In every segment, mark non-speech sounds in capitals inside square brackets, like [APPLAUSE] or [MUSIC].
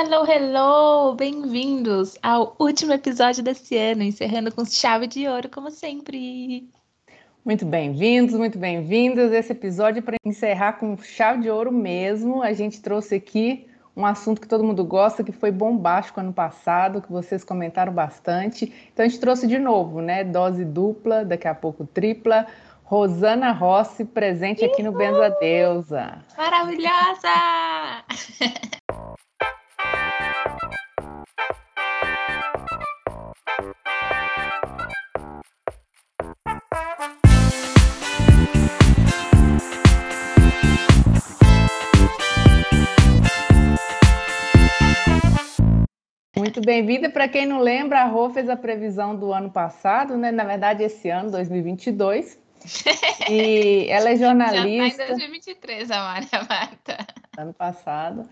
Hello, hello! Bem-vindos ao último episódio desse ano, encerrando com chave de ouro, como sempre. Muito bem-vindos, muito bem-vindas. Esse episódio, para encerrar com chave de ouro mesmo, a gente trouxe aqui um assunto que todo mundo gosta, que foi bombástico ano passado, que vocês comentaram bastante. Então a gente trouxe de novo, né? Dose dupla, daqui a pouco tripla. Rosana Rossi, presente aqui no Benza Deusa. Maravilhosa! [LAUGHS] Muito bem-vinda. Para quem não lembra, a Rô fez a previsão do ano passado, né? Na verdade, esse ano, 2022. [LAUGHS] E ela é jornalista. Já tá em 2023, a Maria Marta. Ano passado.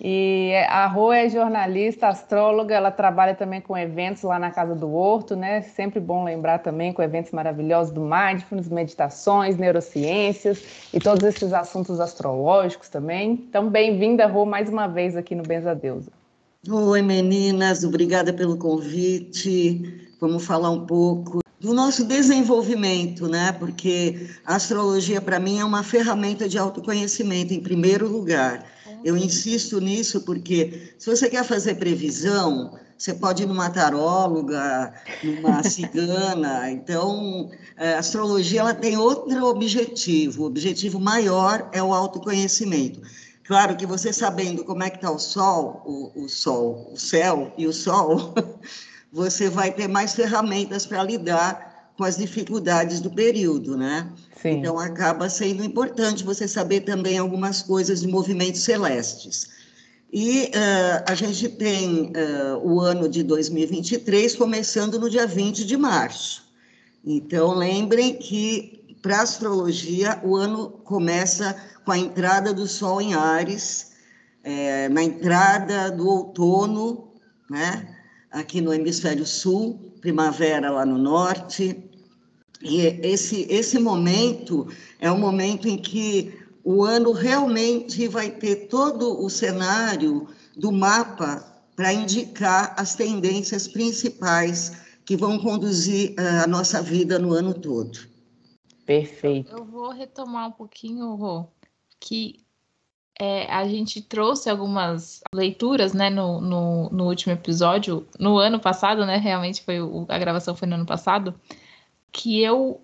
E a Rô é jornalista, astróloga, ela trabalha também com eventos lá na Casa do Horto, né? Sempre bom lembrar também com eventos maravilhosos do Mindfulness, meditações, neurociências e todos esses assuntos astrológicos também. Então, bem-vinda, Rô, mais uma vez aqui no Benza Deusa. Oi, meninas, obrigada pelo convite. Vamos falar um pouco do nosso desenvolvimento, né? Porque a astrologia, para mim, é uma ferramenta de autoconhecimento, em primeiro lugar. Eu insisto nisso porque, se você quer fazer previsão, você pode ir numa taróloga, numa [LAUGHS] cigana. Então, a astrologia ela tem outro objetivo. O objetivo maior é o autoconhecimento. Claro que você sabendo como é que está o Sol, o, o Sol, o céu e o Sol, [LAUGHS] você vai ter mais ferramentas para lidar com as dificuldades do período, né? Sim. Então acaba sendo importante você saber também algumas coisas de movimentos celestes. E uh, a gente tem uh, o ano de 2023 começando no dia 20 de março. Então lembrem que para a astrologia o ano começa com a entrada do Sol em Ares, é, na entrada do outono, né? aqui no hemisfério sul, primavera lá no norte. E esse, esse momento é um momento em que o ano realmente vai ter todo o cenário do mapa para indicar as tendências principais que vão conduzir uh, a nossa vida no ano todo. Perfeito. Eu vou retomar um pouquinho, Rô, que é, a gente trouxe algumas leituras, né, no, no, no, último episódio, no ano passado, né, realmente foi o, a gravação foi no ano passado, que eu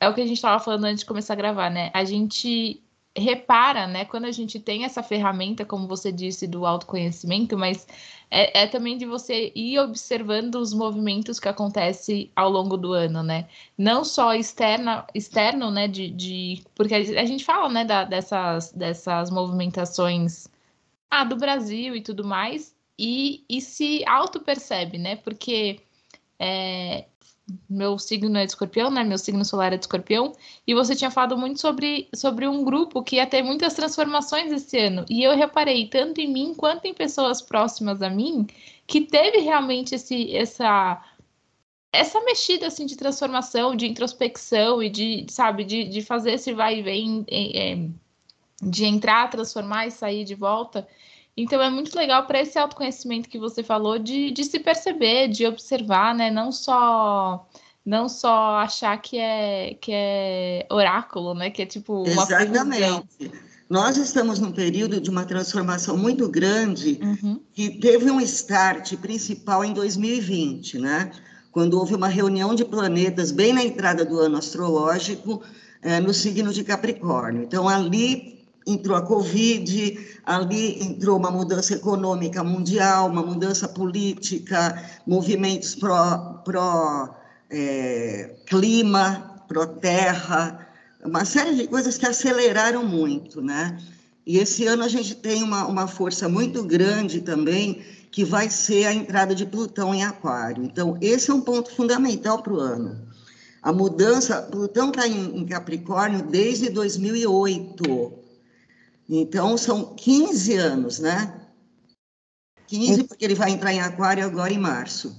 é o que a gente estava falando antes de começar a gravar, né? A gente repara, né, quando a gente tem essa ferramenta, como você disse, do autoconhecimento, mas é, é, também de você ir observando os movimentos que acontecem ao longo do ano, né? Não só externa, externo, né, de, de porque a gente fala, né, da, dessas, dessas movimentações ah, do Brasil e tudo mais, e, e se auto-percebe, né? Porque é, meu signo é de escorpião, né? Meu signo solar é de escorpião. E você tinha falado muito sobre, sobre um grupo que ia ter muitas transformações esse ano. E eu reparei, tanto em mim quanto em pessoas próximas a mim, que teve realmente esse, essa, essa mexida assim, de transformação, de introspecção e de, sabe, de, de fazer esse vai e vem, é, é de entrar, transformar e sair de volta. Então é muito legal para esse autoconhecimento que você falou de, de se perceber, de observar, né? Não só não só achar que é que é oráculo, né? Que é tipo uma Exatamente. Previsão. Nós estamos num período de uma transformação muito grande uhum. que teve um start principal em 2020, né? Quando houve uma reunião de planetas bem na entrada do ano astrológico é, no signo de Capricórnio. Então ali entrou a Covid, ali entrou uma mudança econômica mundial, uma mudança política, movimentos pró-clima, pró, é, pró-terra, uma série de coisas que aceleraram muito, né? E esse ano a gente tem uma, uma força muito grande também, que vai ser a entrada de Plutão em Aquário. Então, esse é um ponto fundamental para o ano. A mudança, Plutão está em, em Capricórnio desde 2008, então, são 15 anos, né? 15, porque ele vai entrar em Aquário agora em março.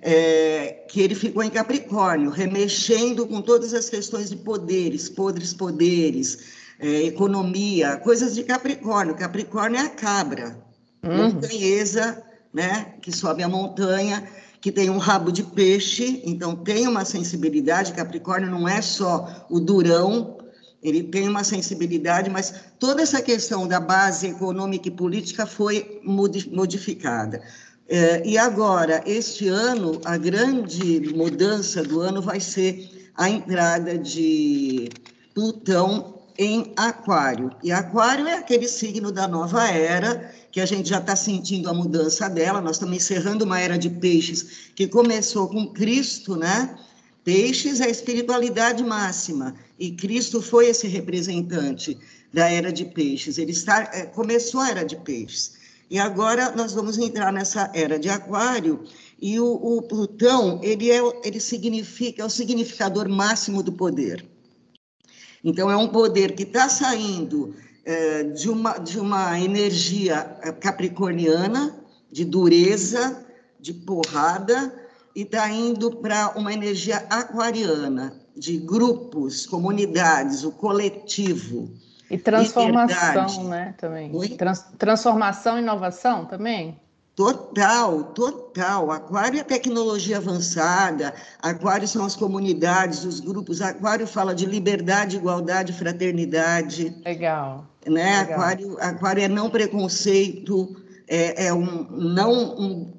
É, que ele ficou em Capricórnio, remexendo com todas as questões de poderes, podres poderes, é, economia, coisas de Capricórnio. Capricórnio é a cabra, uhum. montanhesa, né, que sobe a montanha, que tem um rabo de peixe, então tem uma sensibilidade. Capricórnio não é só o durão, ele tem uma sensibilidade, mas toda essa questão da base econômica e política foi modificada. É, e agora, este ano, a grande mudança do ano vai ser a entrada de Plutão em Aquário. E Aquário é aquele signo da nova era, que a gente já está sentindo a mudança dela. Nós estamos encerrando uma era de peixes que começou com Cristo, né? Peixes é a espiritualidade máxima e Cristo foi esse representante da era de peixes. Ele está, é, começou a era de peixes. E agora nós vamos entrar nessa era de aquário e o, o Plutão, ele, é, ele significa, é o significador máximo do poder. Então, é um poder que está saindo é, de, uma, de uma energia é, capricorniana, de dureza, de porrada, e está indo para uma energia aquariana, de grupos, comunidades, o coletivo. E transformação, né, também. Trans, transformação e inovação também? Total, total. Aquário é tecnologia avançada, aquário são as comunidades, os grupos. Aquário fala de liberdade, igualdade, fraternidade. Legal. Né? Legal. Aquário, aquário é não preconceito, é, é um não um,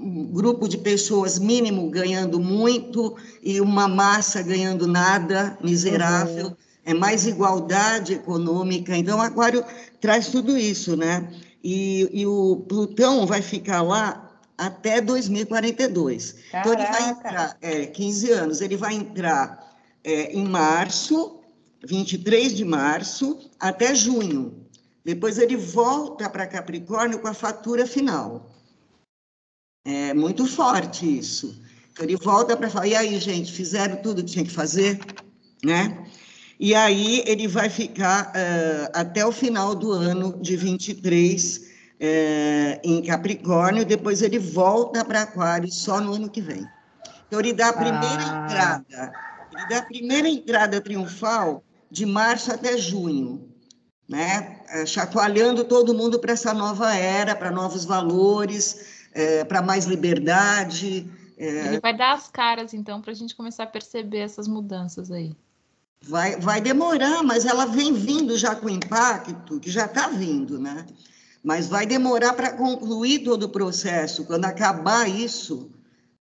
um grupo de pessoas mínimo ganhando muito e uma massa ganhando nada, miserável. Uhum é mais igualdade econômica. Então, o Aquário traz tudo isso, né? E, e o Plutão vai ficar lá até 2042. Caraca. Então, ele vai entrar, é, 15 anos, ele vai entrar é, em março, 23 de março, até junho. Depois ele volta para Capricórnio com a fatura final. É muito forte isso. Então, ele volta para falar, e aí, gente, fizeram tudo que tinha que fazer? Né? E aí ele vai ficar uh, até o final do ano de 23 uh, eh, em Capricórnio, depois ele volta para Aquário só no ano que vem. Então ele dá a primeira ah. entrada, ele dá a primeira entrada triunfal de março até junho, né? Uh, chacoalhando todo mundo para essa nova era, para novos valores, para mais liberdade. Ele vai dar as caras, então, para a gente começar a perceber essas mudanças aí. Vai, vai demorar, mas ela vem vindo já com impacto, que já está vindo, né? Mas vai demorar para concluir todo o processo. Quando acabar isso,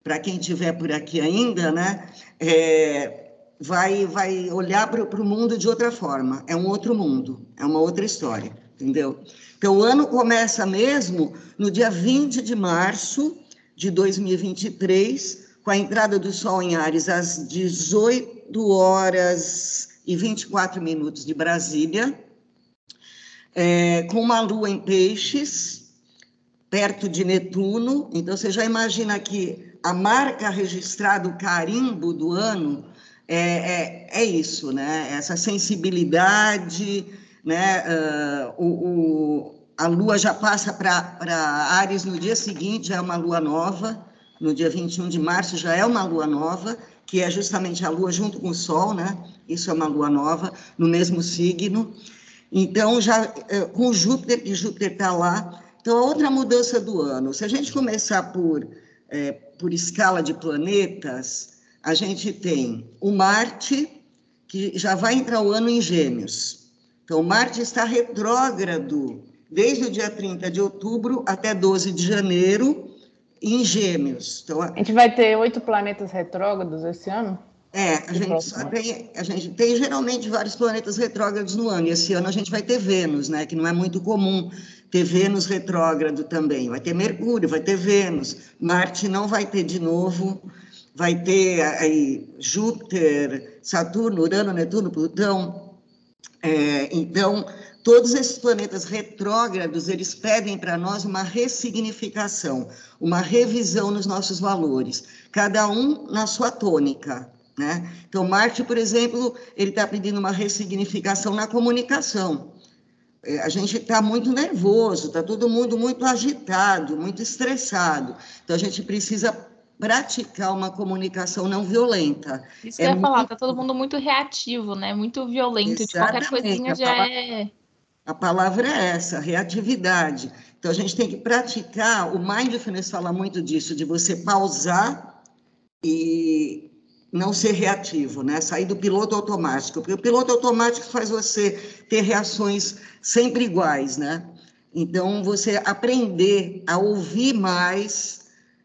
para quem estiver por aqui ainda, né? É, vai, vai olhar para o mundo de outra forma. É um outro mundo, é uma outra história, entendeu? Então, o ano começa mesmo no dia 20 de março de 2023, com a entrada do Sol em Ares às 18 horas e 24 minutos de Brasília, é, com uma lua em peixes, perto de Netuno. Então, você já imagina que a marca registrada, o carimbo do ano, é, é, é isso, né? Essa sensibilidade, né? Uh, o, o, a lua já passa para Ares no dia seguinte, já é uma lua nova no dia 21 de março já é uma lua nova, que é justamente a lua junto com o sol, né? Isso é uma lua nova, no mesmo signo. Então, já é, com Júpiter, que Júpiter está lá. Então, a outra mudança do ano, se a gente começar por, é, por escala de planetas, a gente tem o Marte, que já vai entrar o ano em Gêmeos. Então, Marte está retrógrado desde o dia 30 de outubro até 12 de janeiro, em Gêmeos. Então, a gente vai ter oito planetas retrógrados esse ano? É, a gente, tem, a gente tem geralmente vários planetas retrógrados no ano, e esse ano a gente vai ter Vênus, né, que não é muito comum ter Vênus retrógrado também. Vai ter Mercúrio, vai ter Vênus, Marte não vai ter de novo, vai ter aí Júpiter, Saturno, Urano, Netuno, Plutão. É, então, Todos esses planetas retrógrados, eles pedem para nós uma ressignificação, uma revisão nos nossos valores, cada um na sua tônica. Né? Então, Marte, por exemplo, ele está pedindo uma ressignificação na comunicação. É, a gente está muito nervoso, está todo mundo muito agitado, muito estressado. Então, a gente precisa praticar uma comunicação não violenta. Isso que é eu ia muito... falar, está todo mundo muito reativo, né? Muito violento, de qualquer coisinha já é a palavra é essa, reatividade. Então, a gente tem que praticar, o Mindfulness fala muito disso, de você pausar e não ser reativo, né? Sair do piloto automático, porque o piloto automático faz você ter reações sempre iguais, né? Então, você aprender a ouvir mais,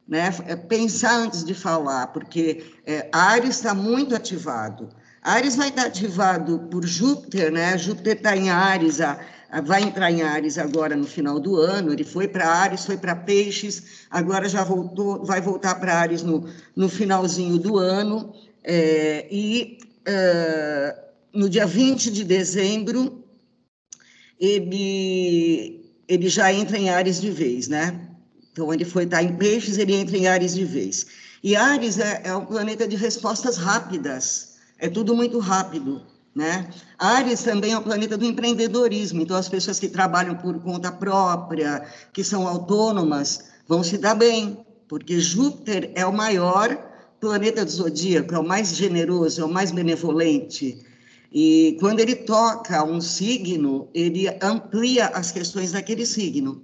né? É, pensar antes de falar, porque é, Ares está muito ativado. Ares vai estar ativado por Júpiter, né? Júpiter está em Ares, a, a, vai entrar em Ares agora no final do ano. Ele foi para Ares, foi para Peixes, agora já voltou, vai voltar para Ares no, no finalzinho do ano. É, e uh, no dia 20 de dezembro, ele, ele já entra em Ares de vez, né? Então, ele foi estar em Peixes, ele entra em Ares de vez. E Ares é, é um planeta de respostas rápidas é tudo muito rápido, né? Ares também é o planeta do empreendedorismo, então as pessoas que trabalham por conta própria, que são autônomas, vão se dar bem, porque Júpiter é o maior planeta do zodíaco, é o mais generoso, é o mais benevolente. E quando ele toca um signo, ele amplia as questões daquele signo.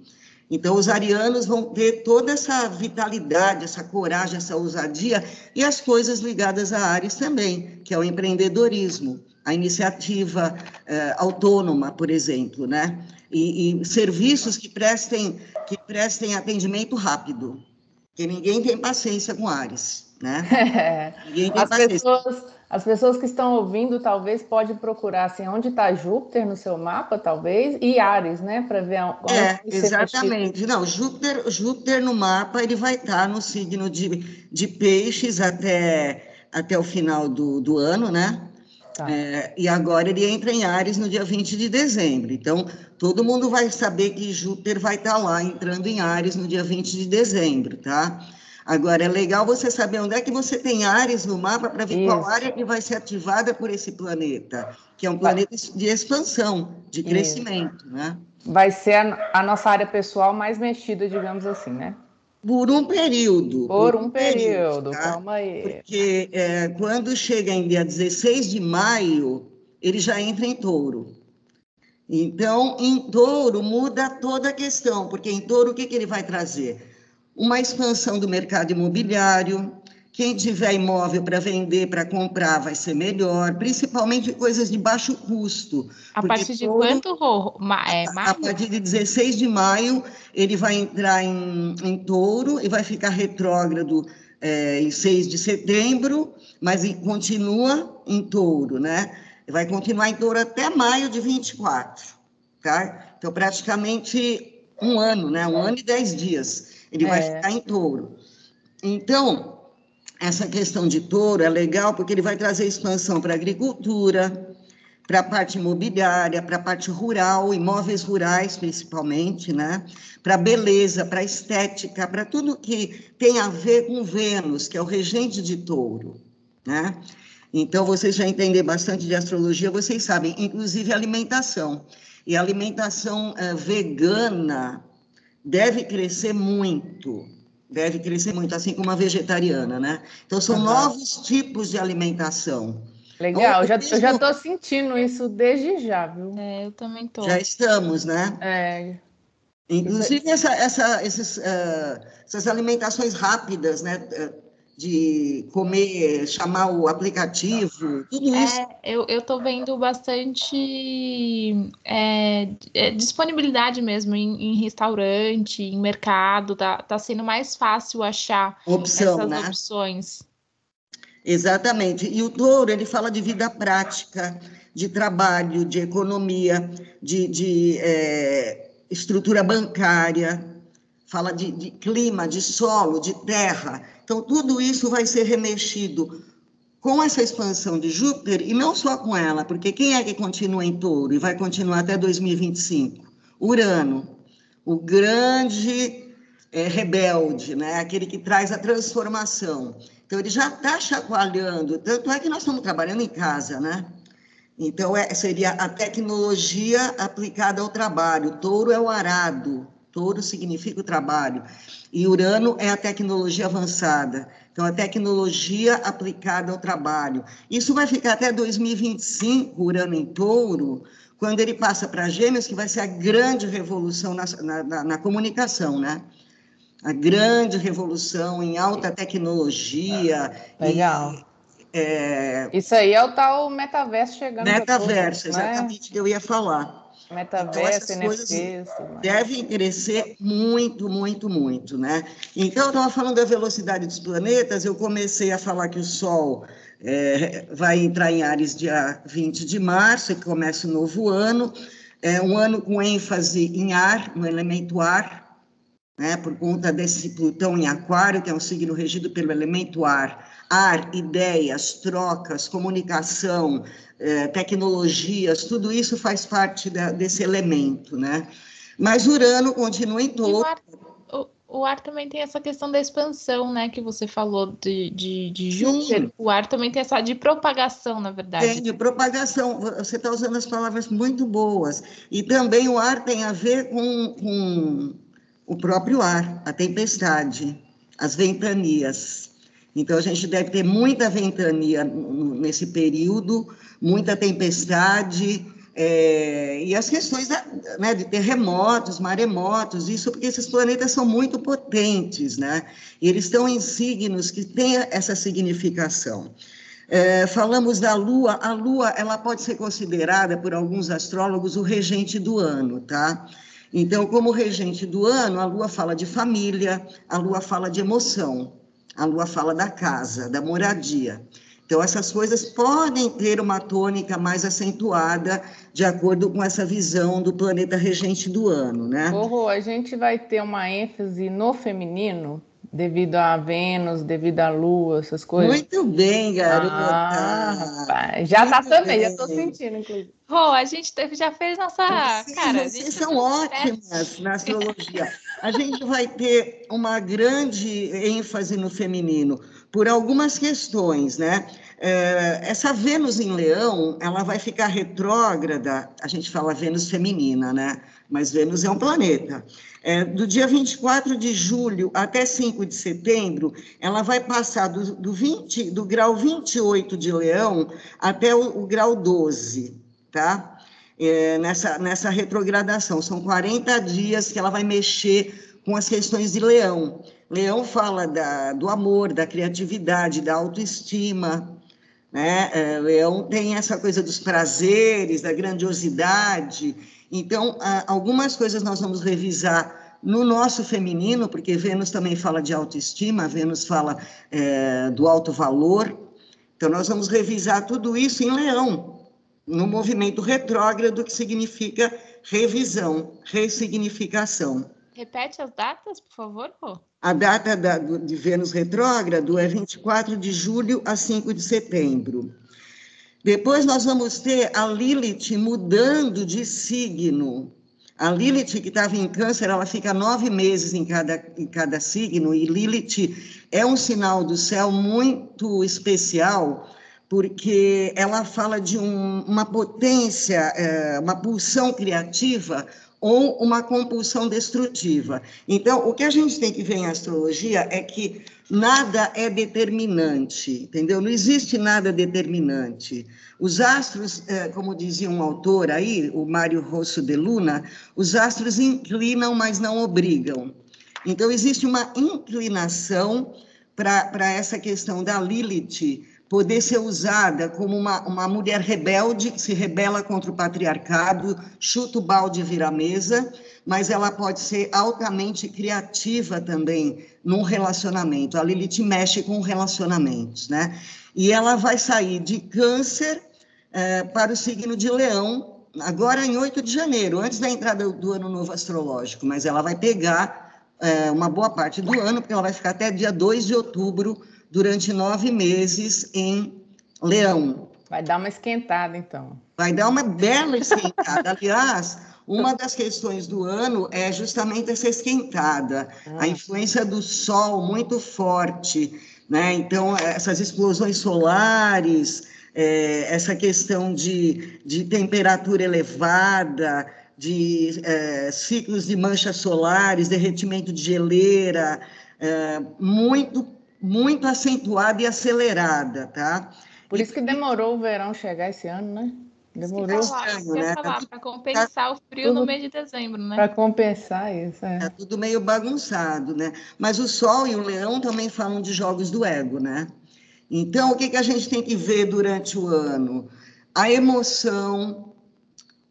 Então, os arianos vão ter toda essa vitalidade, essa coragem, essa ousadia e as coisas ligadas a Ares também, que é o empreendedorismo, a iniciativa eh, autônoma, por exemplo, né? E, e, serviços que prestem, que prestem atendimento rápido, porque ninguém tem paciência com Ares, né? [LAUGHS] Ninguém tem As paciência. Pessoas as pessoas que estão ouvindo talvez pode procurar assim, onde está Júpiter no seu mapa, talvez, e Ares, né, para ver onde É, exatamente. Não, Júpiter, Júpiter no mapa ele vai estar tá no signo de, de Peixes até, até o final do, do ano, né? Tá. É, e agora ele entra em Ares no dia 20 de dezembro. Então, todo mundo vai saber que Júpiter vai estar tá lá entrando em Ares no dia 20 de dezembro, tá? Agora, é legal você saber onde é que você tem áreas no mapa para ver Isso. qual área que vai ser ativada por esse planeta, que é um planeta de expansão, de crescimento, Isso. né? Vai ser a, a, nossa área pessoal mais mexida, digamos assim, né? Por um período. Por, por um, um, período, período tá? calma aí. Porque é, quando chega em dia 16 de maio, ele já entra em touro. Então, em touro, muda toda a questão, porque em touro, o que, que ele vai trazer? Uma expansão do mercado imobiliário. Quem tiver imóvel para vender, para comprar, vai ser melhor, principalmente coisas de baixo custo. A partir de todo, quanto, é, maio? A partir de 16 de maio, ele vai entrar em, em touro e vai ficar retrógrado é, em 6 de setembro, mas continua em touro, né? Vai continuar em touro até maio de 24, tá? Então, praticamente um ano, né? Um ano e dez dias ele é. vai ficar em touro. Então, essa questão de touro é legal porque ele vai trazer expansão para a agricultura, para a parte imobiliária, para a parte rural, imóveis rurais principalmente, né? Para beleza, para estética, para tudo que tem a ver com Vênus, que é o regente de touro, né? Então, vocês já entendem bastante de astrologia, vocês sabem, inclusive alimentação. E alimentação uh, vegana deve crescer muito, deve crescer muito, assim como a vegetariana, né? Então, são uhum. novos tipos de alimentação. Legal, já, eu já estou sentindo isso desde já, viu? É, eu também estou. Já estamos, né? É. Inclusive, essa, essa, esses, uh, essas alimentações rápidas, né? De comer, chamar o aplicativo, tudo é, isso. eu estou vendo bastante é, é, disponibilidade mesmo em, em, restaurante, em mercado, tá, tá sendo mais fácil achar Opção, essas né? opções. Exatamente. E o touro, ele fala de vida prática, de trabalho, de economia, de, de é, estrutura bancária, fala de, de clima, de solo, de terra. Então, tudo isso vai ser remexido com essa expansão de Júpiter, e não só com ela, porque quem é que continua em touro e vai continuar até 2025? Urano, o grande é, rebelde, né? aquele que traz a transformação. Então, ele já está chacoalhando, tanto é que nós estamos trabalhando em casa, né? Então, é, seria a tecnologia aplicada ao trabalho. Touro é o arado, Touro significa o trabalho. E Urano é a tecnologia avançada. Então, a tecnologia aplicada ao trabalho. Isso vai ficar até 2025, Urano em Touro, quando ele passa para Gêmeos, que vai ser a grande revolução na, na, na comunicação, né? A grande revolução em alta tecnologia. Legal. E, é... Isso aí é o tal metaverso chegando. Metaverso, todos, né? exatamente o que eu ia falar. Metaverso, então, NFTs. Devem crescer muito, muito, muito, né? Então, eu estava falando da velocidade dos planetas, eu comecei a falar que o Sol é, vai entrar em Ares dia 20 de março, que começa o novo ano, é um ano com ênfase em ar, no elemento ar, né, por conta desse Plutão em Aquário, que é um signo regido pelo elemento ar. Ar, ideias, trocas, comunicação, é, tecnologias, tudo isso faz parte da, desse elemento, né? Mas Urano continua em todo. O, o, ar também tem essa questão da expansão, né? Que você falou de, de, de Júpiter. Sim. O ar também tem essa de propagação, na verdade. Tem, de propagação. Você está usando as palavras muito boas. E também o ar tem a ver com, com o próprio ar, a tempestade, as ventanias. Então, a gente deve ter muita ventania nesse período, muita tempestade, é, e as questões da, né, de terremotos, maremotos, isso porque esses planetas são muito potentes, né? E eles estão em signos que têm essa significação. É, falamos da Lua, a Lua ela pode ser considerada por alguns astrólogos o regente do ano, tá? Então, como regente do ano, a Lua fala de família, a Lua fala de emoção, a Lua fala da casa, da moradia. Então, essas coisas podem ter uma tônica mais acentuada de acordo com essa visão do planeta regente do ano, né? Porro, a gente vai ter uma ênfase no feminino devido a Vênus, devido à Lua, essas coisas. Muito bem, garota. Ah, rapaz. Já tá também, bem. já tô sentindo, inclusive. Rô, a gente já fez nossa. Vocês, cara, vocês são ótimas na astrologia. A gente vai ter uma grande ênfase no feminino por algumas questões, né? É, essa Vênus em Leão, ela vai ficar retrógrada, a gente fala Vênus feminina, né? Mas Vênus é um planeta. É, do dia 24 de julho até 5 de setembro, ela vai passar do, do, 20, do grau 28 de Leão até o, o grau 12, tá? É, nessa, nessa retrogradação. São 40 dias que ela vai mexer com as questões de Leão. Leão fala da, do amor, da criatividade, da autoestima. Né? É, Leão tem essa coisa dos prazeres, da grandiosidade. Então, algumas coisas nós vamos revisar no nosso feminino, porque Vênus também fala de autoestima, Vênus fala é, do alto valor. Então, nós vamos revisar tudo isso em Leão, no movimento retrógrado, que significa revisão, ressignificação. Repete as datas, por favor, Rô. A data da, de Vênus retrógrado é 24 de julho a 5 de setembro. Depois nós vamos ter a Lilith mudando de signo. A Lilith, que estava em câncer, ela fica nove meses em cada, em cada signo, e Lilith é um sinal do céu muito especial, porque ela fala de um, uma potência, é, uma pulsão criativa ou uma compulsão destrutiva. Então, o que a gente tem que ver em astrologia é que nada é determinante, entendeu? Não existe nada determinante. Os astros, é, como dizia um autor aí, o Mário Rosso de Luna, os astros inclinam, mas não obrigam. Então, existe uma inclinação para essa questão da Lilith poder ser usada como uma, uma mulher rebelde que se rebela contra o patriarcado, chuta o balde e vira a mesa, mas ela pode ser altamente criativa também num relacionamento. A Lilith mexe com relacionamentos, né? E ela vai sair de câncer é, para o signo de leão, agora em 8 de janeiro, antes da entrada do ano novo astrológico, mas ela vai pegar é, uma boa parte do ano, porque ela vai ficar até dia 2 de outubro durante nove meses em Leão. Vai dar uma esquentada, então. Vai dar uma bela esquentada. Aliás, uma das questões do ano é justamente essa esquentada, ah. a influência do Sol muito forte, né? Então, essas explosões solares, é, essa questão de, de temperatura elevada, de é, ciclos de manchas solares, derretimento de geleira, é, muito, muito acentuada e acelerada, tá? Por isso que demorou o verão chegar esse ano, né? Demorou. né? Para tá compensar tá, o frio tudo, no mês de dezembro, né? Para compensar isso, é. Tá tudo meio bagunçado, né? Mas o Sol e o Leão também falam de jogos do ego, né? Então, o que, que a gente tem que ver durante o ano? A emoção,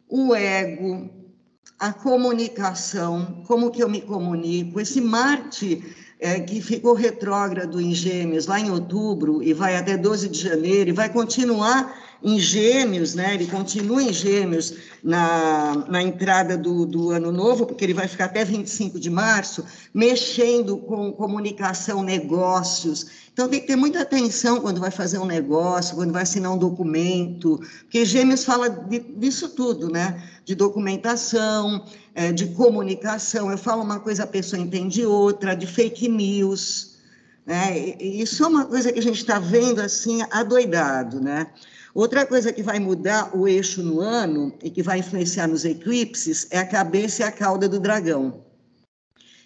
o ego, a comunicação, como que eu me comunico, esse Marte é, que ficou retrógrado em Gêmeos lá em outubro e vai até 12 de janeiro e vai continuar em Gêmeos, né? Ele continua em Gêmeos na, na entrada do, do ano novo, porque ele vai ficar até 25 de março, mexendo com comunicação, negócios. Então tem que ter muita atenção quando vai fazer um negócio, quando vai assinar um documento, porque Gêmeos fala de, disso tudo, né? De documentação, é, de comunicação. Eu falo uma coisa, a pessoa entende outra, de fake news. Né? Isso é uma coisa que a gente está vendo assim, adoidado, né? Outra coisa que vai mudar o eixo no ano e que vai influenciar nos eclipses é a cabeça e a cauda do dragão.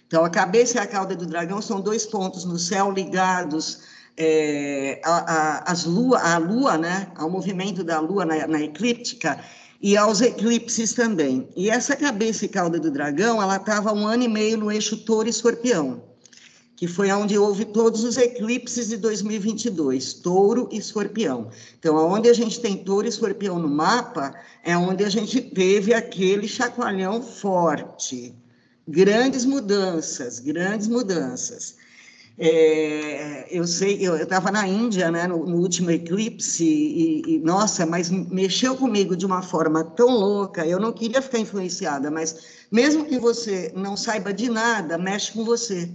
Então, a cabeça e a cauda do dragão são dois pontos no céu ligados é, a, a, as lua, a lua, né, ao movimento da lua na, na eclíptica e aos eclipses também. E essa cabeça e cauda do dragão, ela estava um ano e meio no eixo touro e escorpião que foi onde houve todos os eclipses de 2022, touro e escorpião. Então, onde a gente tem touro e escorpião no mapa, é onde a gente teve aquele chacoalhão forte. Grandes mudanças, grandes mudanças. É, eu sei, eu estava na Índia, né, no, no último eclipse, e, e, nossa, mas mexeu comigo de uma forma tão louca, eu não queria ficar influenciada, mas mesmo que você não saiba de nada, mexe com você.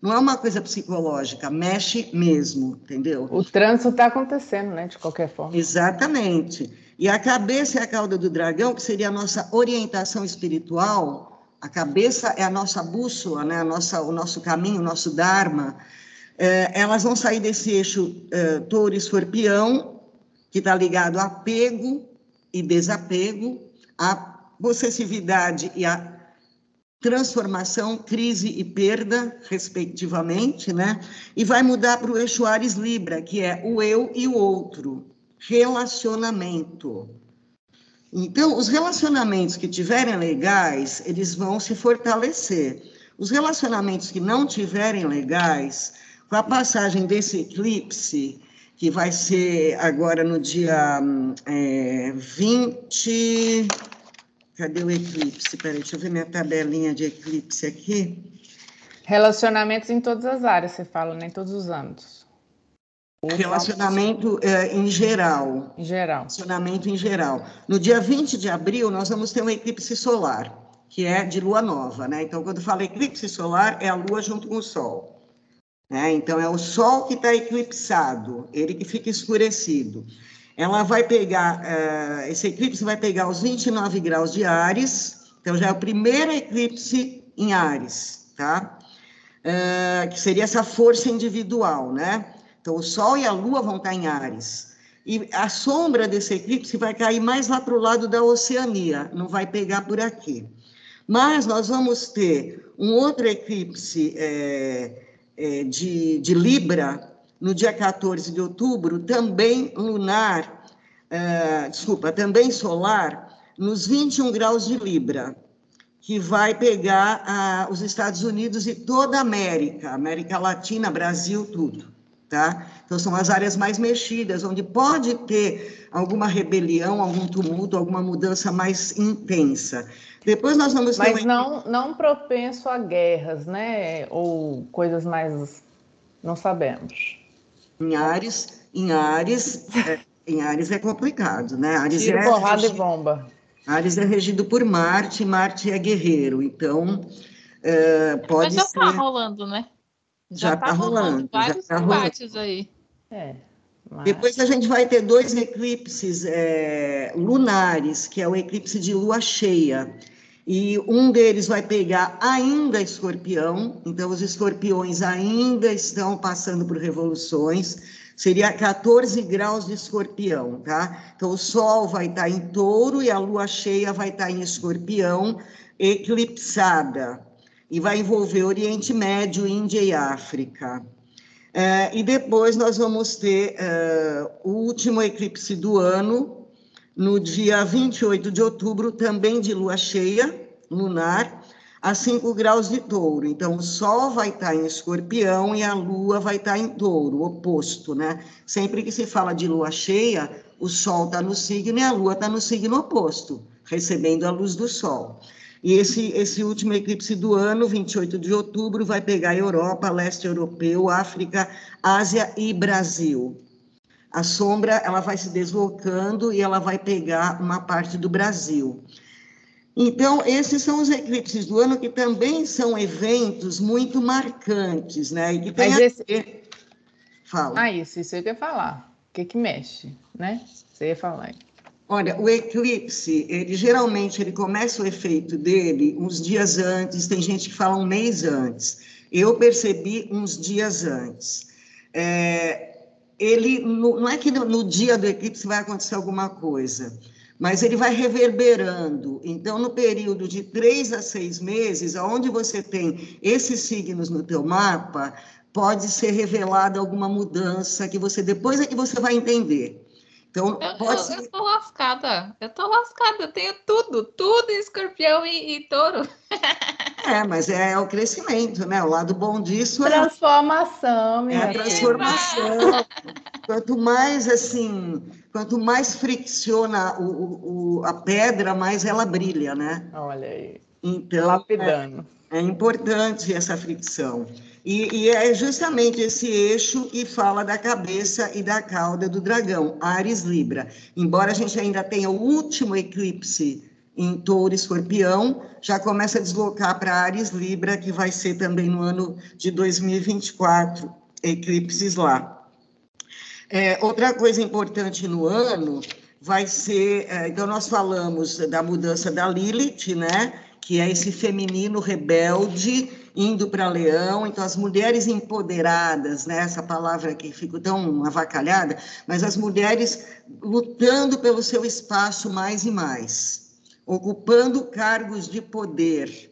Não é uma coisa psicológica, mexe mesmo, entendeu? O trânsito está acontecendo, né? De qualquer forma. Exatamente. E a cabeça é a cauda do dragão, que seria a nossa orientação espiritual. A cabeça é a nossa bússola, né? a nossa, o nosso caminho, o nosso dharma. É, elas vão sair desse eixo é, touro e escorpião, que está ligado a apego e desapego, a possessividade e a transformação, crise e perda, respectivamente, né? E vai mudar para o eixo Ares Libra, que é o eu e o outro, relacionamento. Então, os relacionamentos que tiverem legais, eles vão se fortalecer. Os relacionamentos que não tiverem legais, com a passagem desse eclipse, que vai ser agora no dia é, 20 Cadê o eclipse? Peraí, deixa eu ver minha tabelinha de eclipse aqui. Relacionamentos em todas as áreas, você fala, né? Em todos os âmbitos. Relacionamento é, em geral. Em geral. Relacionamento em geral. No dia 20 de abril, nós vamos ter um eclipse solar, que é de lua nova, né? Então, quando fala eclipse solar, é a lua junto com o sol. Né? Então, é o sol que está eclipsado, ele que fica escurecido ela vai pegar, uh, esse eclipse vai pegar os 29 graus de Ares, então já é o primeiro eclipse em Ares, tá? Uh, que seria essa força individual, né? Então o Sol e a Lua vão estar em Ares. E a sombra desse eclipse vai cair mais lá para o lado da Oceania, não vai pegar por aqui. Mas nós vamos ter um outro eclipse é, é, de, de Libra, no dia 14 de outubro, também lunar, uh, desculpa, também solar, nos 21 graus de Libra, que vai pegar uh, os Estados Unidos e toda a América, América Latina, Brasil, tudo. Tá? Então, são as áreas mais mexidas, onde pode ter alguma rebelião, algum tumulto, alguma mudança mais intensa. Depois nós vamos ter. Mas não, não propenso a guerras, né? Ou coisas mais. Não sabemos. Em Ares, em Ares, é, em Ares é complicado, né? Ares Tiro, é porrada regido, e bomba. Ares é regido por Marte, Marte é guerreiro, então é, pode Mas já tá ser... rolando, né? Já, está tá rolando, rolando. Vários já tá combates rolando. aí. É. Mas... Depois a gente vai ter dois eclipses é, lunares, que é o eclipse de lua cheia e um deles vai pegar ainda escorpião, então os escorpiões ainda estão passando por revoluções, seria 14 graus de escorpião, tá? Então, o Sol vai estar em touro e a lua cheia vai estar em escorpião, eclipsada, e vai envolver Oriente Médio, Índia e África. É, e depois nós vamos ter é, o último eclipse do ano, no dia 28 de outubro, também de lua cheia lunar, a 5 graus de touro. Então, o Sol vai estar em escorpião e a Lua vai estar em touro, oposto, né? Sempre que se fala de lua cheia, o Sol está no signo e a Lua está no signo oposto, recebendo a luz do Sol. E esse, esse último eclipse do ano, 28 de outubro, vai pegar Europa, leste europeu, África, Ásia e Brasil. A sombra ela vai se deslocando e ela vai pegar uma parte do Brasil. Então, esses são os eclipses do ano que também são eventos muito marcantes, né? E que tem Mas esse... Ver... Fala. Ah, isso, isso eu ia falar. O que que mexe, né? Você ia falar. Olha, o eclipse, ele geralmente ele começa o efeito dele uns dias antes, tem gente que fala um mês antes. Eu percebi uns dias antes. É, ele não é que no, no dia do eclipse vai acontecer alguma coisa mas ele vai reverberando. Então, no período de três a seis meses, onde você tem esses signos no teu mapa, pode ser revelada alguma mudança que você depois é que você vai entender. Então, eu, pode eu, ser... eu tô lascada, eu tô lascada, eu tenho tudo, tudo escorpião e, e touro. É, mas é, é, o crescimento, né? O lado bom disso é transformação, minha é a transformação. quanto mais assim, quanto mais fricciona o, o, a pedra, mais ela brilha, né? Olha aí. Então, lapidando. É, é importante essa fricção. E, e, é justamente esse eixo que fala da cabeça e da cauda do dragão, Ares Libra. Embora a gente ainda tenha o último eclipse em Touro Escorpião, já começa a deslocar para Ares Libra, que vai ser também no ano de 2024, eclipses lá. É, outra coisa importante no ano vai ser, é, então nós falamos da mudança da Lilith, né, que é esse feminino rebelde indo para Leão, então as mulheres empoderadas, né, essa palavra que fica tão avacalhada, mas as mulheres lutando pelo seu espaço mais e mais ocupando cargos de poder,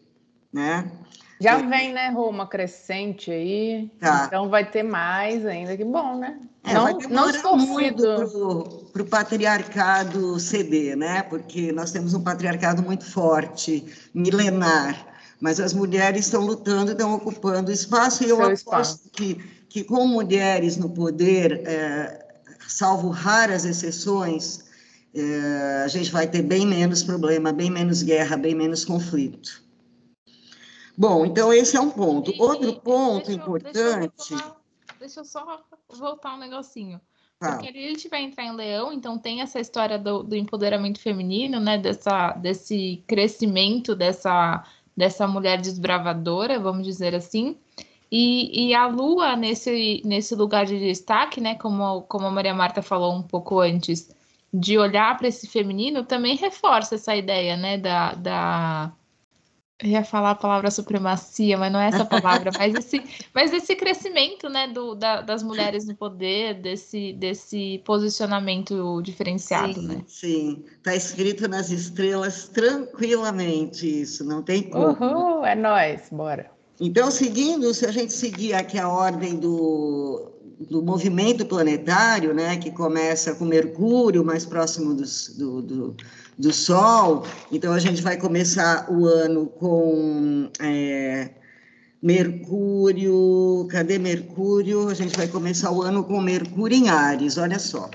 né? Já vem, né, Roma crescente aí, tá. então vai ter mais ainda, que bom, né? É, não, não muito para o patriarcado ceder, né? Porque nós temos um patriarcado muito forte, milenar, mas as mulheres estão lutando, estão ocupando espaço, e eu Seu aposto que, que com mulheres no poder, é, salvo raras exceções, é, a gente vai ter bem menos problema, bem menos guerra, bem menos conflito. Bom, então esse é um ponto. Outro ponto deixa importante. deixa, eu só, deixa eu só voltar um negocinho. Porque ele vai entrar em leão, então tem essa história do, do, empoderamento feminino, né? Dessa, desse crescimento dessa, dessa mulher desbravadora, vamos dizer assim. E, e, a Lua, nesse, nesse lugar de destaque, né? Como, como a Maria Marta falou um pouco antes, de olhar para esse feminino também reforça essa ideia, né, da, da... Eu ia falar a palavra supremacia, mas não é essa palavra, mas esse, [LAUGHS] mas esse crescimento, né, do, da, das mulheres no poder, desse, desse posicionamento diferenciado, sim, né? Sim, está escrito nas estrelas tranquilamente isso, não tem como. Uhul, é nós, bora. Então, seguindo, se a gente seguir aqui a ordem do, do movimento planetário, né, que começa com Mercúrio, mais próximo do, do, do, do Sol. Então, a gente vai começar o ano com é, Mercúrio. Cadê Mercúrio? A gente vai começar o ano com Mercúrio em Ares, olha só.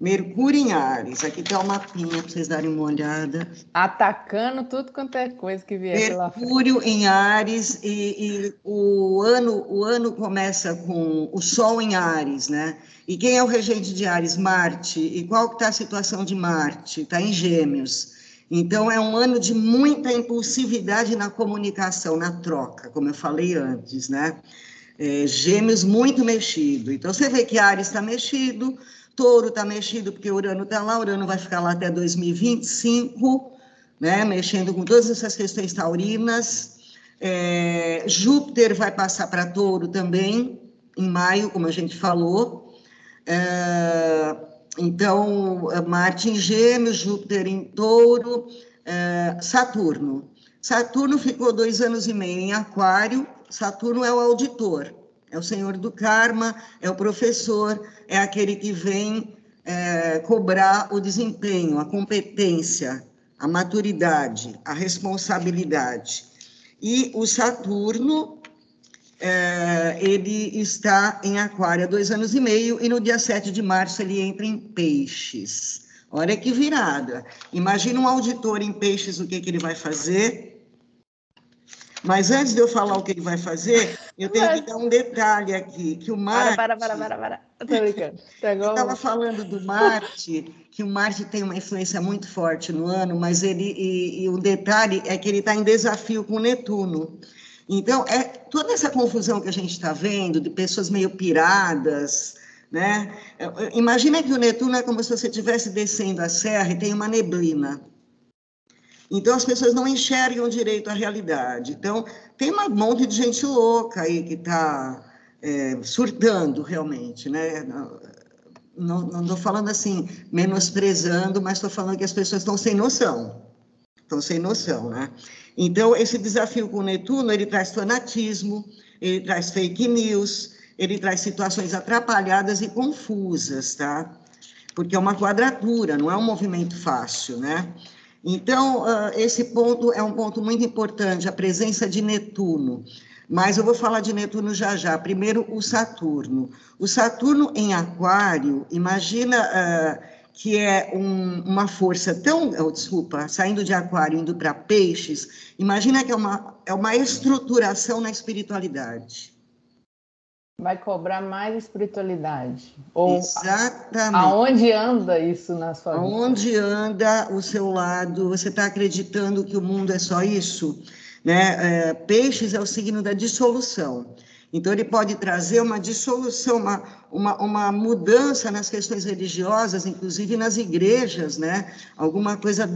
Mercúrio em Ares. Aqui está o mapinha para vocês darem uma olhada. Atacando tudo quanto é coisa que vier pela Mercúrio em Ares e, e, o ano o ano começa com o Sol em Ares, né? E quem é o regente de Ares? Marte. E qual está a situação de Marte? Está em Gêmeos. Então é um ano de muita impulsividade na comunicação, na troca, como eu falei antes, né? É, gêmeos muito mexido. Então você vê que Ares está mexido, Touro está mexido porque Urano está lá, Urano vai ficar lá até 2025, né, mexendo com todas essas questões taurinas. É, Júpiter vai passar para Touro também, em maio, como a gente falou. É, então, Marte em Gêmeos, Júpiter em Touro, é, Saturno. Saturno ficou dois anos e meio em Aquário. Saturno é o auditor, é o senhor do karma, é o professor, é aquele que vem é, cobrar o desempenho, a competência, a maturidade, a responsabilidade. E o Saturno, é, ele está em Aquário há dois anos e meio, e no dia 7 de março ele entra em Peixes. Olha que virada. Imagina um auditor em Peixes, o que, que ele vai fazer? Mas antes de eu falar o que ele vai fazer, eu tenho que dar um detalhe aqui, que o Marte... Para, para, para, para, para. Brincando. Eu estava falando do Marte, que o Marte tem uma influência muito forte no ano, mas ele... E, e o detalhe é que ele está em desafio com Netuno. Então, é toda essa confusão que a gente está vendo, de pessoas meio piradas, né? Imagina que o Netuno é como se você estivesse descendo a serra e tem uma neblina. Então, as pessoas não enxergam direito a realidade. Então, tem um monte de gente louca aí que está é, surtando realmente, né? Não estou falando assim, menosprezando, mas estou falando que as pessoas estão sem noção. Estão sem noção, né? Então, esse desafio com o Netuno, ele traz fanatismo, ele traz fake news, ele traz situações atrapalhadas e confusas, tá? Porque é uma quadratura, não é um movimento fácil, né? Então, uh, esse ponto é um ponto muito importante, a presença de Netuno. Mas eu vou falar de Netuno já já. Primeiro, o Saturno. O Saturno em Aquário, imagina uh, que é um, uma força tão. Oh, desculpa, saindo de Aquário, indo para Peixes, imagina que é uma, é uma estruturação na espiritualidade vai cobrar mais espiritualidade. Ou Exatamente. Aonde anda isso na sua vida? Aonde anda o seu lado? Você está acreditando que o mundo é só isso? Né? É, peixes é o signo da dissolução. Então, ele pode trazer uma dissolução, uma, uma, uma, mudança nas questões religiosas, inclusive nas igrejas, né? Alguma coisa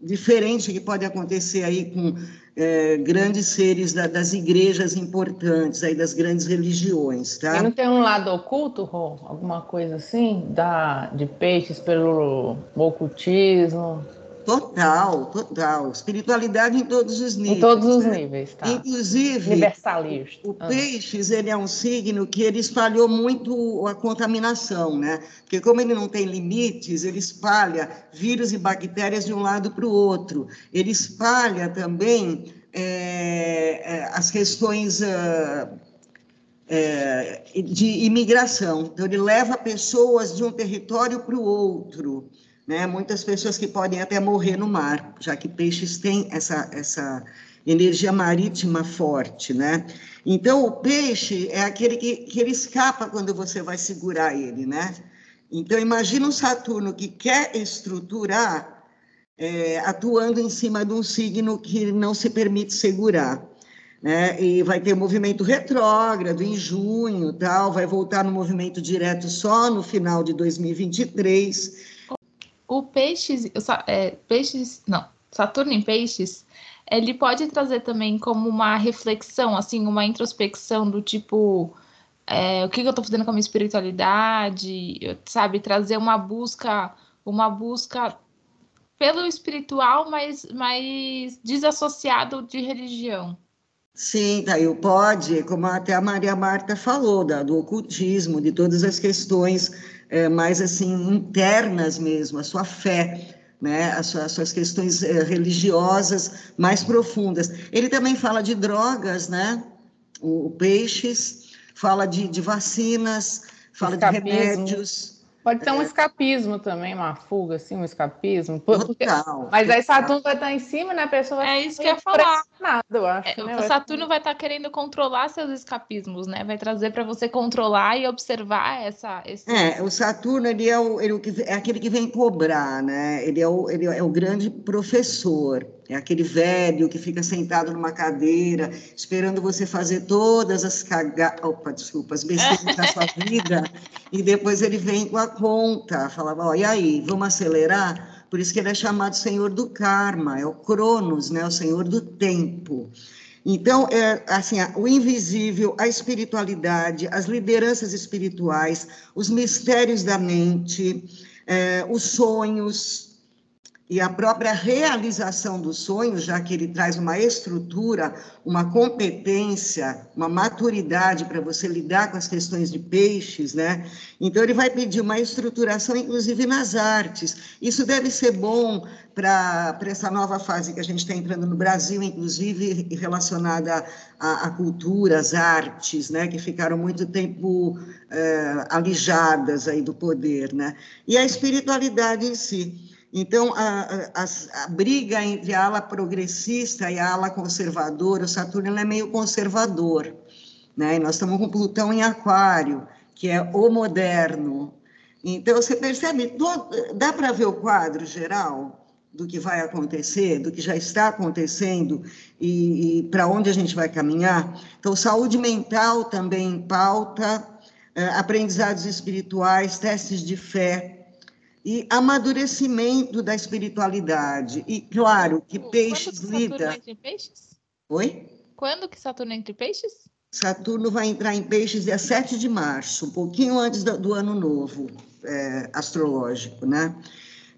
diferente que pode acontecer aí com é, grandes seres da, das igrejas importantes, aí das grandes religiões, tá? E não tem um lado oculto, Rô? Alguma coisa assim, da, de peixes pelo ocultismo? Total, total. Espiritualidade em todos os níveis. Em todos os né? níveis, tá. Inclusive, Universalista. O, peixes, ele é um signo que ele espalhou muito a contaminação, né? Porque como ele não tem limites, ele espalha vírus e bactérias de um lado para o outro. Ele espalha também é, as questões... Uh, é, de imigração. Então, ele leva pessoas de um território para o outro né? Muitas pessoas que podem até morrer no mar, já que peixes têm essa, essa energia marítima forte, né? Então, o peixe é aquele que, que ele escapa quando você vai segurar ele, né? Então, imagina um Saturno que quer estruturar, é, atuando em cima de um signo que não se permite segurar. Né? E vai ter movimento retrógrado em junho, tal, vai voltar no movimento direto só no final de 2023 o peixes, é, peixes, não, Saturno em peixes, ele pode trazer também como uma reflexão, assim, uma introspecção do tipo, é, o que, que eu estou fazendo com a minha espiritualidade, sabe, trazer uma busca, uma busca pelo espiritual, mas, mas desassociado de religião. Sim, daí pode, como até a Maria Marta falou, da, do ocultismo, de todas as questões é, mais assim internas mesmo, a sua fé, né, as, suas, as suas questões é, religiosas mais profundas. Ele também fala de drogas, né? O, o Peixes fala de, de vacinas, fala Escapismo. de remédios. Pode ter um é. escapismo também, uma fuga, assim, um escapismo. Porque... Total, Mas aí Saturno vai estar em cima, né? A pessoa vai É isso que eu ia falar. Eu acho. É, né? O Saturno vai estar querendo controlar seus escapismos, né? Vai trazer para você controlar e observar essa. Esse... É, o Saturno ele é, o, ele é aquele que vem cobrar, né? Ele é o, ele é o grande professor. É aquele velho que fica sentado numa cadeira, esperando você fazer todas as caga... Opa, desculpa, as besteiras da sua [LAUGHS] vida, e depois ele vem com a conta, falava, ó, e aí, vamos acelerar? Por isso que ele é chamado Senhor do Karma, é o Cronos, né, o Senhor do Tempo. Então, é, assim, o invisível, a espiritualidade, as lideranças espirituais, os mistérios da mente, é, os sonhos, e a própria realização do sonho, já que ele traz uma estrutura, uma competência, uma maturidade para você lidar com as questões de peixes, né? Então ele vai pedir uma estruturação, inclusive nas artes. Isso deve ser bom para essa nova fase que a gente está entrando no Brasil, inclusive relacionada à, à, cultura, às artes, né? Que ficaram muito tempo é, alijadas aí do poder, né? E a espiritualidade em si. Então, a, a, a, briga entre a ala progressista e a ala conservadora, o Saturno é meio conservador, né? E nós estamos com Plutão em Aquário, que é o moderno. Então, você percebe, dá para ver o quadro geral do que vai acontecer, do que já está acontecendo e, e para onde a gente vai caminhar? Então, saúde mental também em pauta, eh, aprendizados espirituais, testes de fé, e amadurecimento da espiritualidade. E claro que peixes Quando que lida. Saturno entra em peixes? Oi? Quando que Saturno entra em peixes? Saturno vai entrar em peixes dia 7 de março, um pouquinho antes do, do ano novo é, astrológico, né?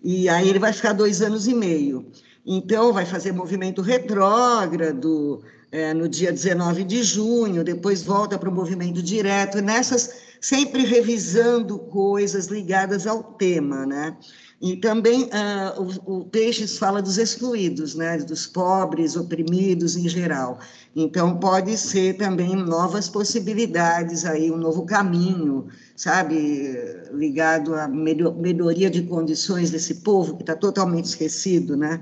E aí ele vai ficar dois anos e meio. Então, vai fazer movimento retrógrado é, no dia 19 de junho, depois volta para o movimento direto. Nessas sempre revisando coisas ligadas ao tema, né? E também uh, o, o, Peixes fala dos excluídos, né? Dos pobres, oprimidos em geral. Então, pode ser também novas possibilidades aí, um novo caminho, sabe? Ligado à melhoria de condições desse povo que está totalmente esquecido, né?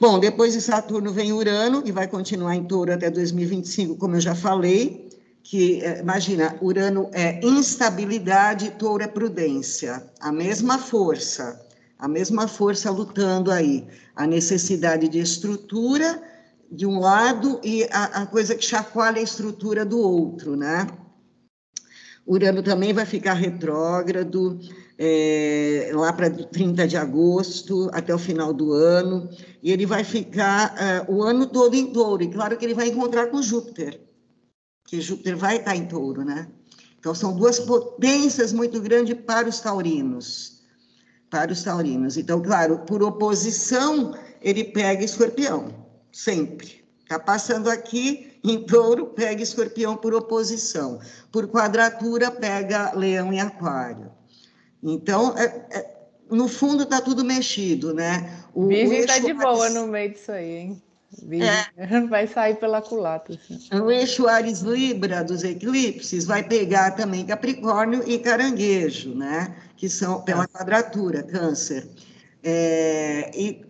Bom, depois de Saturno vem Urano, que vai continuar em touro até 2025, como eu já falei que, é, imagina, Urano é instabilidade, Touro é prudência, a mesma força, a mesma força lutando aí, a necessidade de estrutura de um lado e a, a coisa que chacoalha a estrutura do outro, né? Urano também vai ficar retrógrado é, lá para 30 de agosto, até o final do ano, e ele vai ficar é, o ano todo em touro, e claro que ele vai encontrar com Júpiter que Júpiter vai estar em touro, né? Então, são duas potências muito grandes para os taurinos. Para os taurinos. Então, claro, por oposição, ele pega escorpião, sempre. Está passando aqui, em touro, pega escorpião por oposição. Por quadratura, pega leão e aquário. Então, é, é, no fundo, está tudo mexido, né? O, Virgem está de boa no meio disso aí, hein? É. [LAUGHS] Vai sair pela culatra. Assim. O eixo Ares Libra dos eclipses vai pegar também Capricórnio e Caranguejo, né? Que são pela quadratura, Câncer. É, e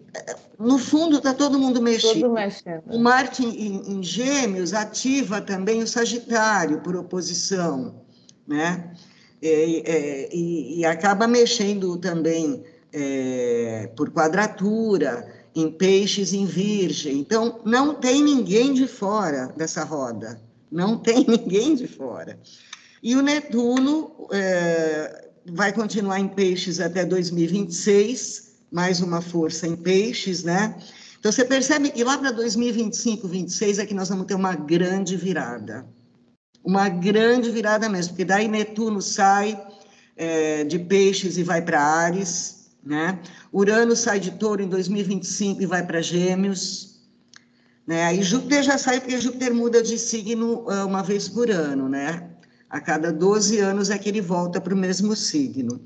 no fundo está todo mundo mexendo. Todo mexendo. O Marte em, em, Gêmeos ativa também o Sagitário por oposição, né? É, é, e, e, acaba mexendo também é, por quadratura em peixes em virgem. Então, não tem ninguém de fora dessa roda, não tem [LAUGHS] ninguém de fora. E o Netuno é, vai continuar em peixes até 2026, mais uma força em peixes, né? Então, você percebe que lá para 2025, 2026 é que nós vamos ter uma grande virada. Uma grande virada mesmo, porque daí Netuno sai é, de peixes e vai para Ares, né? Urano sai de touro em 2025 e vai para Gêmeos. Né? Aí Júpiter já sai, porque Júpiter muda de signo uh, uma vez por ano, né? A cada 12 anos é que ele volta para o mesmo signo.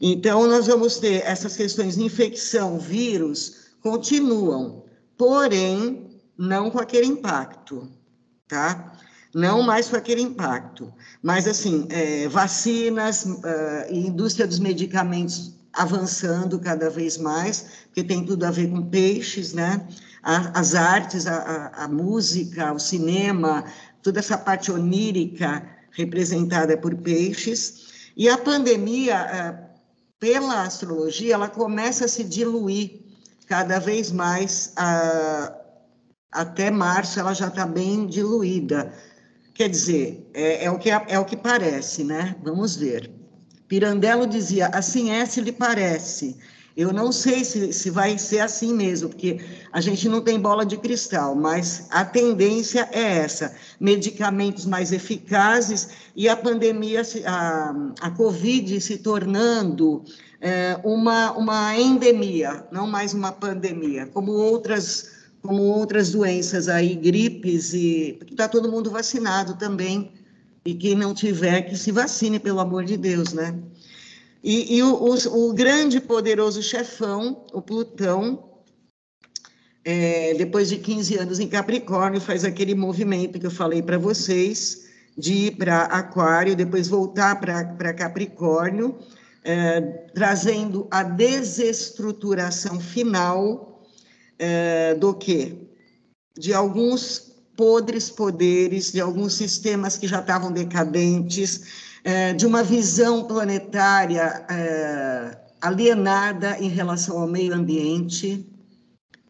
Então, nós vamos ter essas questões de infecção, vírus, continuam, porém, não com aquele impacto, tá? Não mais com aquele impacto. Mas, assim, é, vacinas, uh, indústria dos medicamentos avançando cada vez mais, porque tem tudo a ver com peixes, né? as artes, a, a, música, o cinema, toda essa parte onírica representada por peixes. E a pandemia, é, pela astrologia, ela começa a se diluir cada vez mais. até março, ela já está bem diluída. Quer dizer, é, é, o que, é o que parece, né? Vamos ver. Pirandello dizia: assim é se lhe parece. Eu não sei se, se vai ser assim mesmo, porque a gente não tem bola de cristal, mas a tendência é essa: medicamentos mais eficazes e a pandemia, a, a Covid se tornando é, uma, uma endemia, não mais uma pandemia, como outras, como outras doenças aí, gripes, e está todo mundo vacinado também, e quem não tiver, que se vacine, pelo amor de Deus, né? E, e o, o, o, grande poderoso chefão, o Plutão, é, depois de 15 anos em Capricórnio, faz aquele movimento que eu falei para vocês, de ir para Aquário, depois voltar para Capricórnio, é, trazendo a desestruturação final é, do quê? De alguns podres poderes, de alguns sistemas que já estavam decadentes, é, de uma visão planetária é, alienada em relação ao meio ambiente.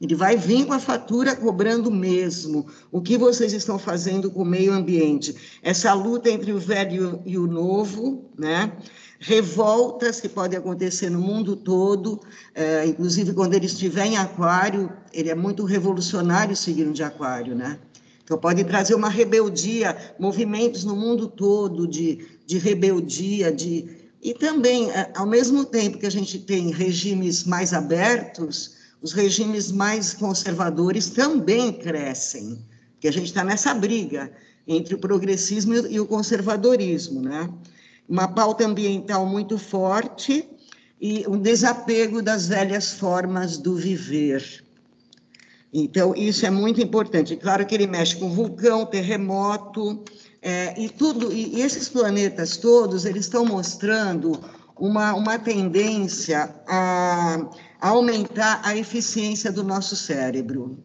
Ele vai vir com a fatura cobrando mesmo o que vocês estão fazendo com o meio ambiente. Essa luta entre o velho e o novo, né? revoltas que podem acontecer no mundo todo, é, inclusive quando ele estiver em aquário, ele é muito revolucionário o signo de aquário, né? Então pode trazer uma rebeldia, movimentos no mundo todo de de rebeldia, de e também, é, ao mesmo tempo que a gente tem regimes mais abertos, os regimes mais conservadores também crescem, que a gente está nessa briga entre o progressismo e o conservadorismo, né? Uma pauta ambiental muito forte e um desapego das velhas formas do viver. Então, isso é muito importante. Claro que ele mexe com vulcão, terremoto, é, e tudo, e esses planetas todos, eles estão mostrando uma, uma tendência a, a aumentar a eficiência do nosso cérebro.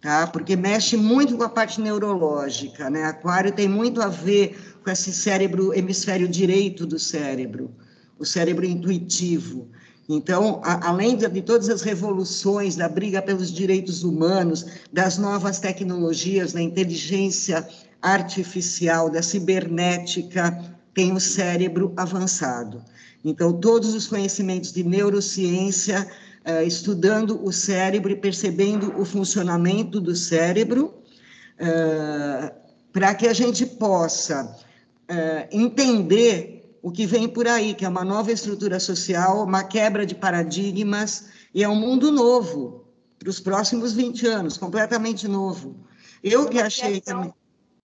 Tá? Porque mexe muito com a parte neurológica, né? Aquário tem muito a ver com esse cérebro, hemisfério direito do cérebro, o cérebro intuitivo. Então, a, além de, de, todas as revoluções, da briga pelos direitos humanos, das novas tecnologias, da inteligência artificial, da cibernética, tem o cérebro avançado. Então, todos os conhecimentos de neurociência, uh, estudando o cérebro e percebendo o funcionamento do cérebro, uh, para que a gente possa uh, entender o que vem por aí, que é uma nova estrutura social, uma quebra de paradigmas, e é um mundo novo para os próximos 20 anos, completamente novo. Eu que achei também.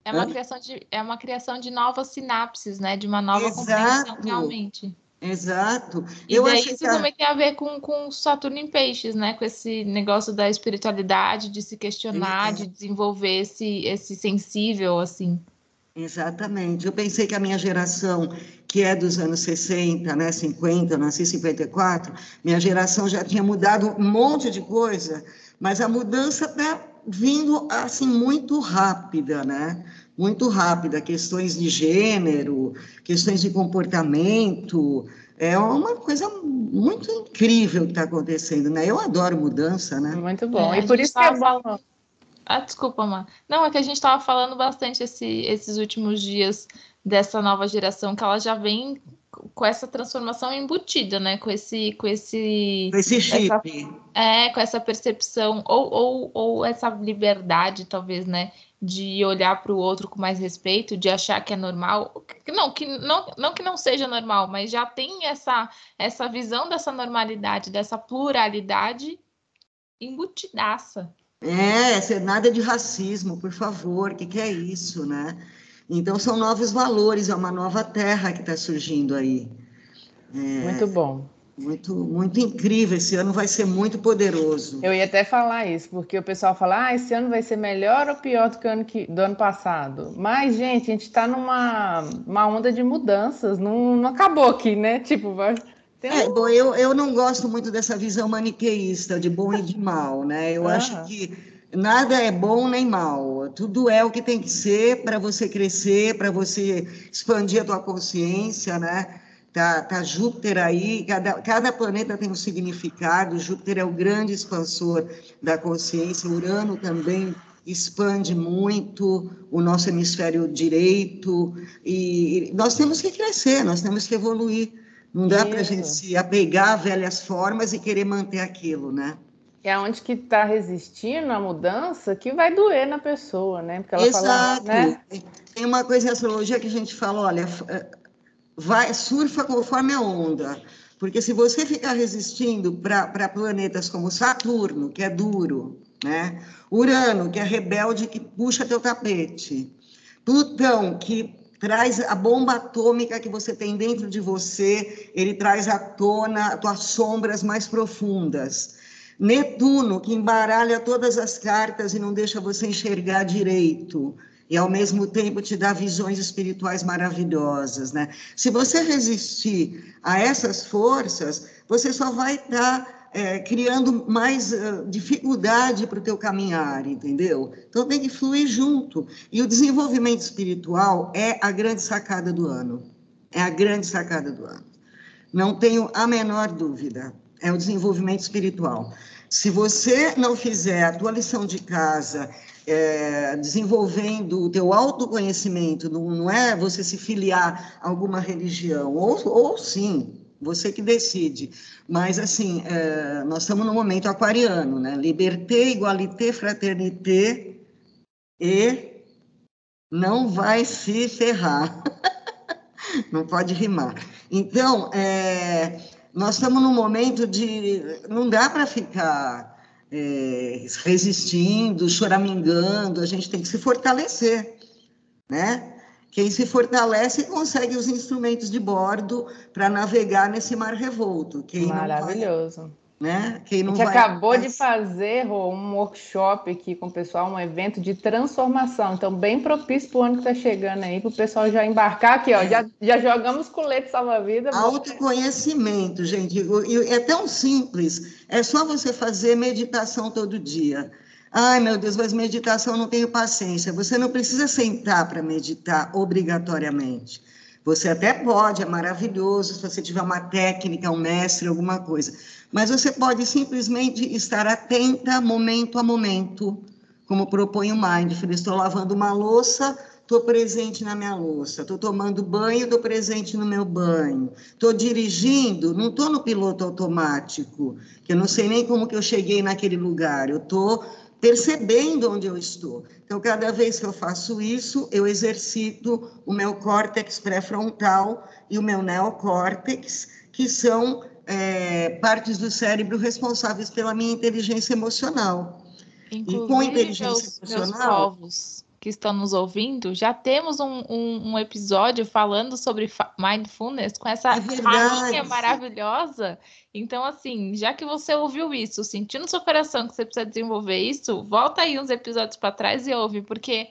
É uma, criação de, é uma criação de novas sinapses, né? De uma nova Exato. compreensão realmente. Exato. E eu daí isso que... também tem a ver com, com Saturno em Peixes, né? Com esse negócio da espiritualidade, de se questionar, de desenvolver esse, esse sensível, assim. Exatamente. Eu pensei que a minha geração, que é dos anos 60, né, 50, eu nasci em 54, minha geração já tinha mudado um monte de coisa, mas a mudança está vindo assim muito rápida, né? Muito rápida, questões de gênero, questões de comportamento, é uma coisa muito incrível que está acontecendo, né? Eu adoro mudança, né? Muito bom. É, e por isso que é bom. Ah, desculpa, mano. Não, é que a gente estava falando bastante esse, esses últimos dias dessa nova geração que ela já vem com essa transformação embutida, né? Com esse, com esse, com esse chip. Essa, é, com essa percepção ou, ou, ou essa liberdade, talvez, né? De olhar para o outro com mais respeito, de achar que é normal, não que não, não que não seja normal, mas já tem essa essa visão dessa normalidade, dessa pluralidade embutidaça. É, nada de racismo, por favor, o que, que é isso, né? Então, são novos valores, é uma nova terra que está surgindo aí. É, muito bom. Muito, muito incrível. Esse ano vai ser muito poderoso. Eu ia até falar isso, porque o pessoal fala: ah, esse ano vai ser melhor ou pior do que o ano, que, do ano passado? Mas, gente, a gente está numa uma onda de mudanças, não, não acabou aqui, né? Tipo, vai. É, bom, eu, eu não gosto muito dessa visão maniqueísta de bom e de mal, né? Eu ah. acho que nada é bom nem mal, tudo é o que tem que ser para você crescer, para você expandir a tua consciência, né? Tá, tá Júpiter aí, cada, cada planeta tem um significado, Júpiter é o grande expansor da consciência, Urano também expande muito o nosso hemisfério direito, e nós temos que crescer, nós temos que evoluir, Não dá para a gente se apegar a velhas formas e querer manter aquilo, né? É onde que está resistindo a mudança que vai doer na pessoa, né? Porque ela Exato. fala, né? Tem uma coisa em astrologia que a gente fala, olha, eh, vai, surfa conforme a onda. Porque se você ficar resistindo para planetas como Saturno, que é duro, né? Urano, que é rebelde, que puxa teu tapete. Plutão, que traz a bomba atômica que você tem dentro de você, ele traz à tona as tuas sombras mais profundas. Netuno, que embaralha todas as cartas e não deixa você enxergar direito. E, ao mesmo tempo, te dá visões espirituais maravilhosas, né? Se você resistir a essas forças, você só vai estar é, criando mais uh, dificuldade para o teu caminhar, entendeu? Então, tem que fluir junto. E o desenvolvimento espiritual é a grande sacada do ano. É a grande sacada do ano. Não tenho a menor dúvida. É o desenvolvimento espiritual. Se você não fizer a tua lição de casa, é, desenvolvendo o teu autoconhecimento, não, não, é você se filiar a alguma religião, ou, ou sim, você que decide. Mas, assim, é, nós estamos no momento aquariano, né? Liberté, igualité, fraternité e não vai se ferrar. [LAUGHS] não pode rimar. Então, é, nós estamos num momento de. Não dá para ficar é, resistindo, choramingando, a gente tem que se fortalecer, né? Quem se fortalece consegue os instrumentos de bordo para navegar nesse mar revolto. Quem Maravilhoso. Não vai, né? Quem não a gente vai... acabou de fazer um workshop aqui com o pessoal, um evento de transformação. Então, bem propício para o ano que está chegando aí, para o pessoal já embarcar aqui, ó. Já, já jogamos colete salva-vida. Autoconhecimento, gente. É tão simples. É só você fazer meditação todo dia. Ai, meu Deus, mas meditação não tenho paciência. Você não precisa sentar para meditar obrigatoriamente. Você até pode, é maravilhoso se você tiver uma técnica, um mestre, alguma coisa. Mas você pode simplesmente estar atenta momento a momento, como propõe o Mindfulness. Estou lavando uma louça, estou presente na minha louça. Estou tomando banho, estou presente no meu banho. Estou dirigindo, não estou no piloto automático, que eu não sei nem como que eu cheguei naquele lugar. Eu estou percebendo onde eu estou. Então, cada vez que eu faço isso, eu exercito o meu córtex pré-frontal e o meu neocórtex, que são é, partes do cérebro responsáveis pela minha inteligência emocional. Inclusive, e com inteligência meus, emocional. Meus povos que estão nos ouvindo, já temos um, um, um episódio falando sobre mindfulness com essa é rainha maravilhosa. Então, assim, já que você ouviu isso, sentiu no seu coração que você precisa desenvolver isso, volta aí uns episódios para trás e ouve, porque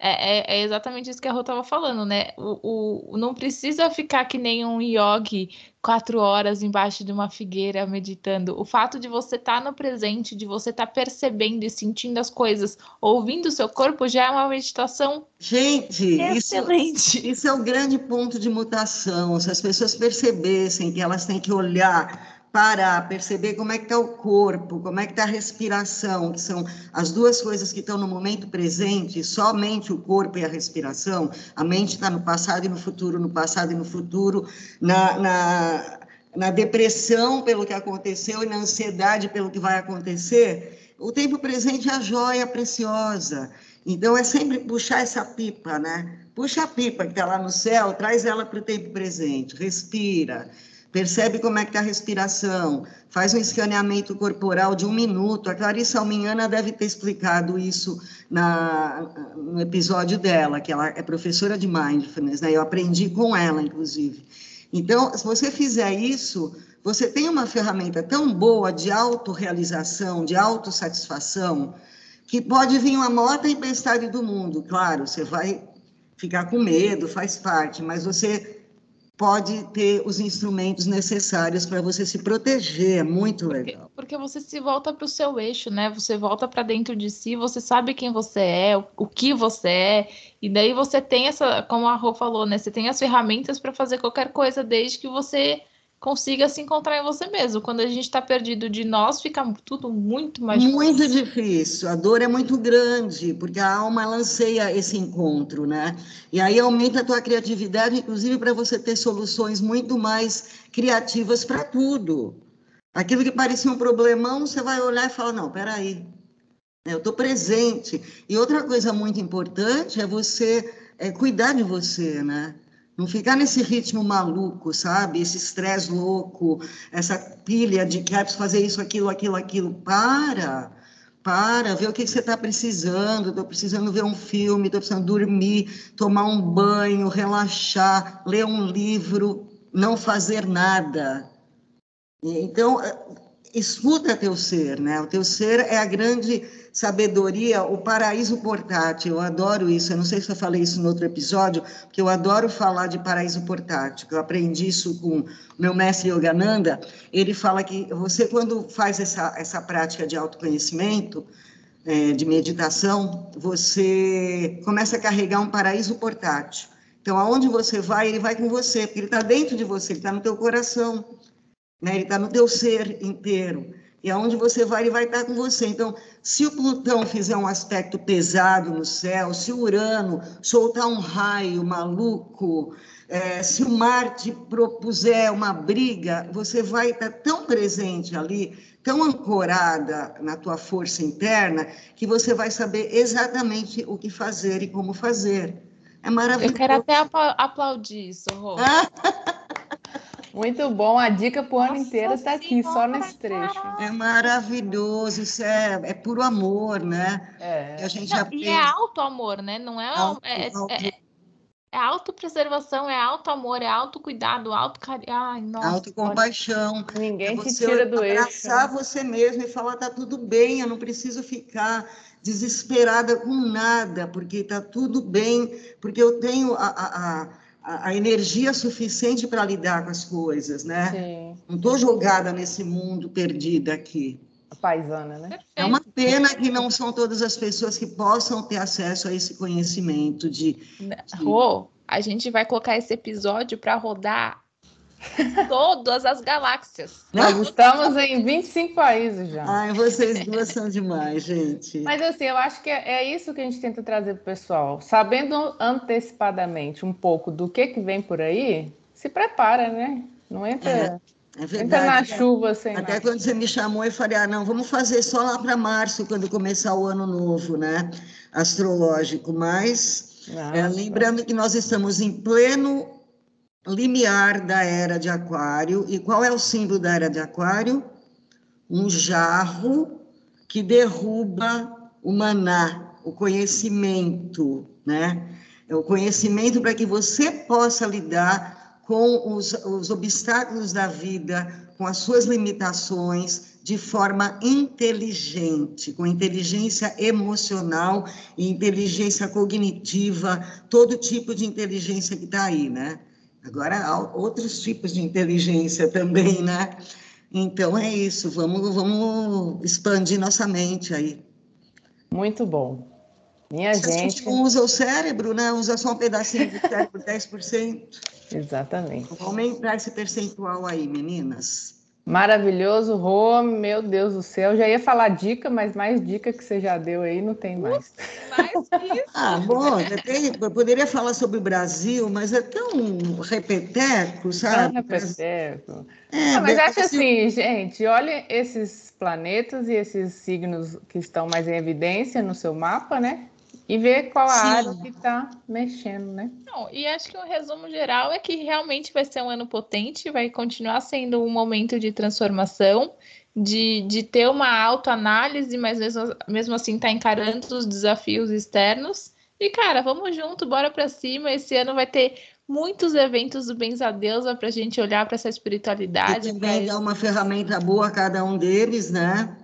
é, é, é, exatamente isso que a Rô estava falando, né? O, o, não precisa ficar que nem um yogi quatro horas embaixo de uma figueira meditando. O fato de você estar tá no presente, de você estar tá percebendo e sentindo as coisas, ouvindo o seu corpo, já é uma meditação Gente, excelente. Isso, isso é o grande ponto de mutação. Se as pessoas percebessem que elas têm que olhar parar, perceber como é que está o corpo, como é que está a respiração, que são as duas coisas que estão no momento presente, somente o corpo e a respiração, a mente está no passado e no futuro, no passado e no futuro, na, na, na depressão pelo que aconteceu e na ansiedade pelo que vai acontecer, o tempo presente é a joia preciosa. Então, é sempre puxar essa pipa, né? Puxa a pipa que está lá no céu, traz ela para o tempo presente, respira percebe como é que está a respiração, faz um escaneamento corporal de um minuto. A Clarissa Alminhana deve ter explicado isso na, no episódio dela, que ela é professora de Mindfulness, né? eu aprendi com ela, inclusive. Então, se você fizer isso, você tem uma ferramenta tão boa de autorrealização, de autossatisfação, que pode vir uma maior tempestade do mundo. Claro, você vai ficar com medo, faz parte, mas você pode ter os instrumentos necessários para você se proteger. É muito legal. Porque, porque você se volta para o seu eixo, né? Você volta para dentro de si, você sabe quem você é, o, o, que você é, e daí você tem essa, como a Rô falou, né? Você tem as ferramentas para fazer qualquer coisa, desde que você consiga se encontrar em você mesmo. Quando a gente está perdido de nós, fica tudo muito mais difícil. Muito difícil. A dor é muito grande, porque a alma lanceia esse encontro, né? E aí aumenta a tua criatividade, inclusive para você ter soluções muito mais criativas para tudo. Aquilo que parecia um problemão, você vai olhar e falar, não, peraí, eu estou presente. E outra coisa muito importante é você é, cuidar de você, né? Não ficar nesse ritmo maluco, sabe? Esse estresse louco, essa pilha de quero fazer isso, aquilo, aquilo, aquilo. Para! Para, vê o que você está precisando. Estou precisando ver um filme, estou precisando dormir, tomar um banho, relaxar, ler um livro, não fazer nada. Então, escuta teu ser, né? O teu ser é a grande sabedoria, o paraíso portátil. Eu adoro isso. Eu não sei se eu falei isso no outro episódio, porque eu adoro falar de paraíso portátil. Eu aprendi isso com meu mestre Yogananda. Ele fala que você, quando faz essa, essa prática de autoconhecimento, é, de meditação, você começa a carregar um paraíso portátil. Então, aonde você vai, ele vai com você, porque ele está dentro de você, ele está no teu coração, né? ele está no teu ser inteiro. E aonde você vai, ele vai estar com você. Então, se o Plutão fizer um aspecto pesado no céu, se o Urano soltar um raio maluco, é, se o Marte propuser uma briga, você vai estar tão presente ali, tão ancorada na tua força interna, que você vai saber exatamente o que fazer e como fazer. É maravilhoso. Eu quero até aplaudir isso, Rô. [LAUGHS] Muito bom, a dica para o ano inteiro está aqui, só nesse trecho. É maravilhoso, isso é, é puro amor, né? É. A gente Não, aprende... E é alto amor, né? Não é, auto, é, é auto... é, é autopreservação, é auto amor, é autocuidado, auto carinho. Autocompaixão. Ninguém é te tira do eixo. Abraçar você mesmo e falar, tá tudo bem, eu não preciso ficar desesperada com nada, porque tá tudo bem, porque eu tenho a, a, a a, energia suficiente para lidar com as coisas, né? Sim. Não estou jogada nesse mundo perdida aqui. A paisana, né? É uma pena que não são todas as pessoas que possam ter acesso a esse conhecimento de. de... Rô, a gente vai colocar esse episódio para rodar Todas as galáxias. Nós estamos em 25 países já. Ai, vocês duas são demais, gente. Mas assim, eu acho que é, é isso que a gente tenta trazer para o pessoal. Sabendo antecipadamente um pouco do que, que vem por aí, se prepara, né? Não entra. É. É verdade. Entra na chuva sem Até nada. quando você me chamou, eu falei: ah, não, vamos fazer só lá para março, quando começar o ano novo, né? Astrológico. Mas, é, lembrando que nós estamos em pleno limiar da era de Aquário. E qual é o símbolo da era de Aquário? Um jarro que derruba o maná, o conhecimento, né? É o conhecimento para que você possa lidar com os, os obstáculos da vida, com as suas limitações, de forma inteligente, com inteligência emocional e inteligência cognitiva, todo tipo de inteligência que está aí, né? Agora, há outros tipos de inteligência também, né? Então, é isso. Vamos, vamos expandir nossa mente aí. Muito bom. Minha Se gente... a gente não usa o cérebro, né? Usa só um pedacinho do cérebro, 10%. [LAUGHS] Exatamente. Vamos aumentar esse percentual aí, meninas. Maravilhoso, Rô, meu Deus do céu. Já ia falar dica, mas mais dica que você já deu aí não tem mais. mais isso. Ah, bom, eu poderia falar sobre o Brasil, mas é tão repeteco, sabe? Tão repeteco. É, ah, mas acho assim, gente, olha esses planetas e esses signos que estão mais em evidência no seu mapa, né? E ver qual a Sim. área que está mexendo, né? Não, e acho que o resumo geral é que realmente vai ser um ano potente, vai continuar sendo um momento de transformação, de, de ter uma autoanálise, mas mesmo, mesmo assim tá encarando os desafios externos. E, cara, vamos junto, bora para cima. Esse ano vai ter muitos eventos do Benza Deusa para a gente olhar para essa espiritualidade. E também dar uma ferramenta boa a cada um deles, né?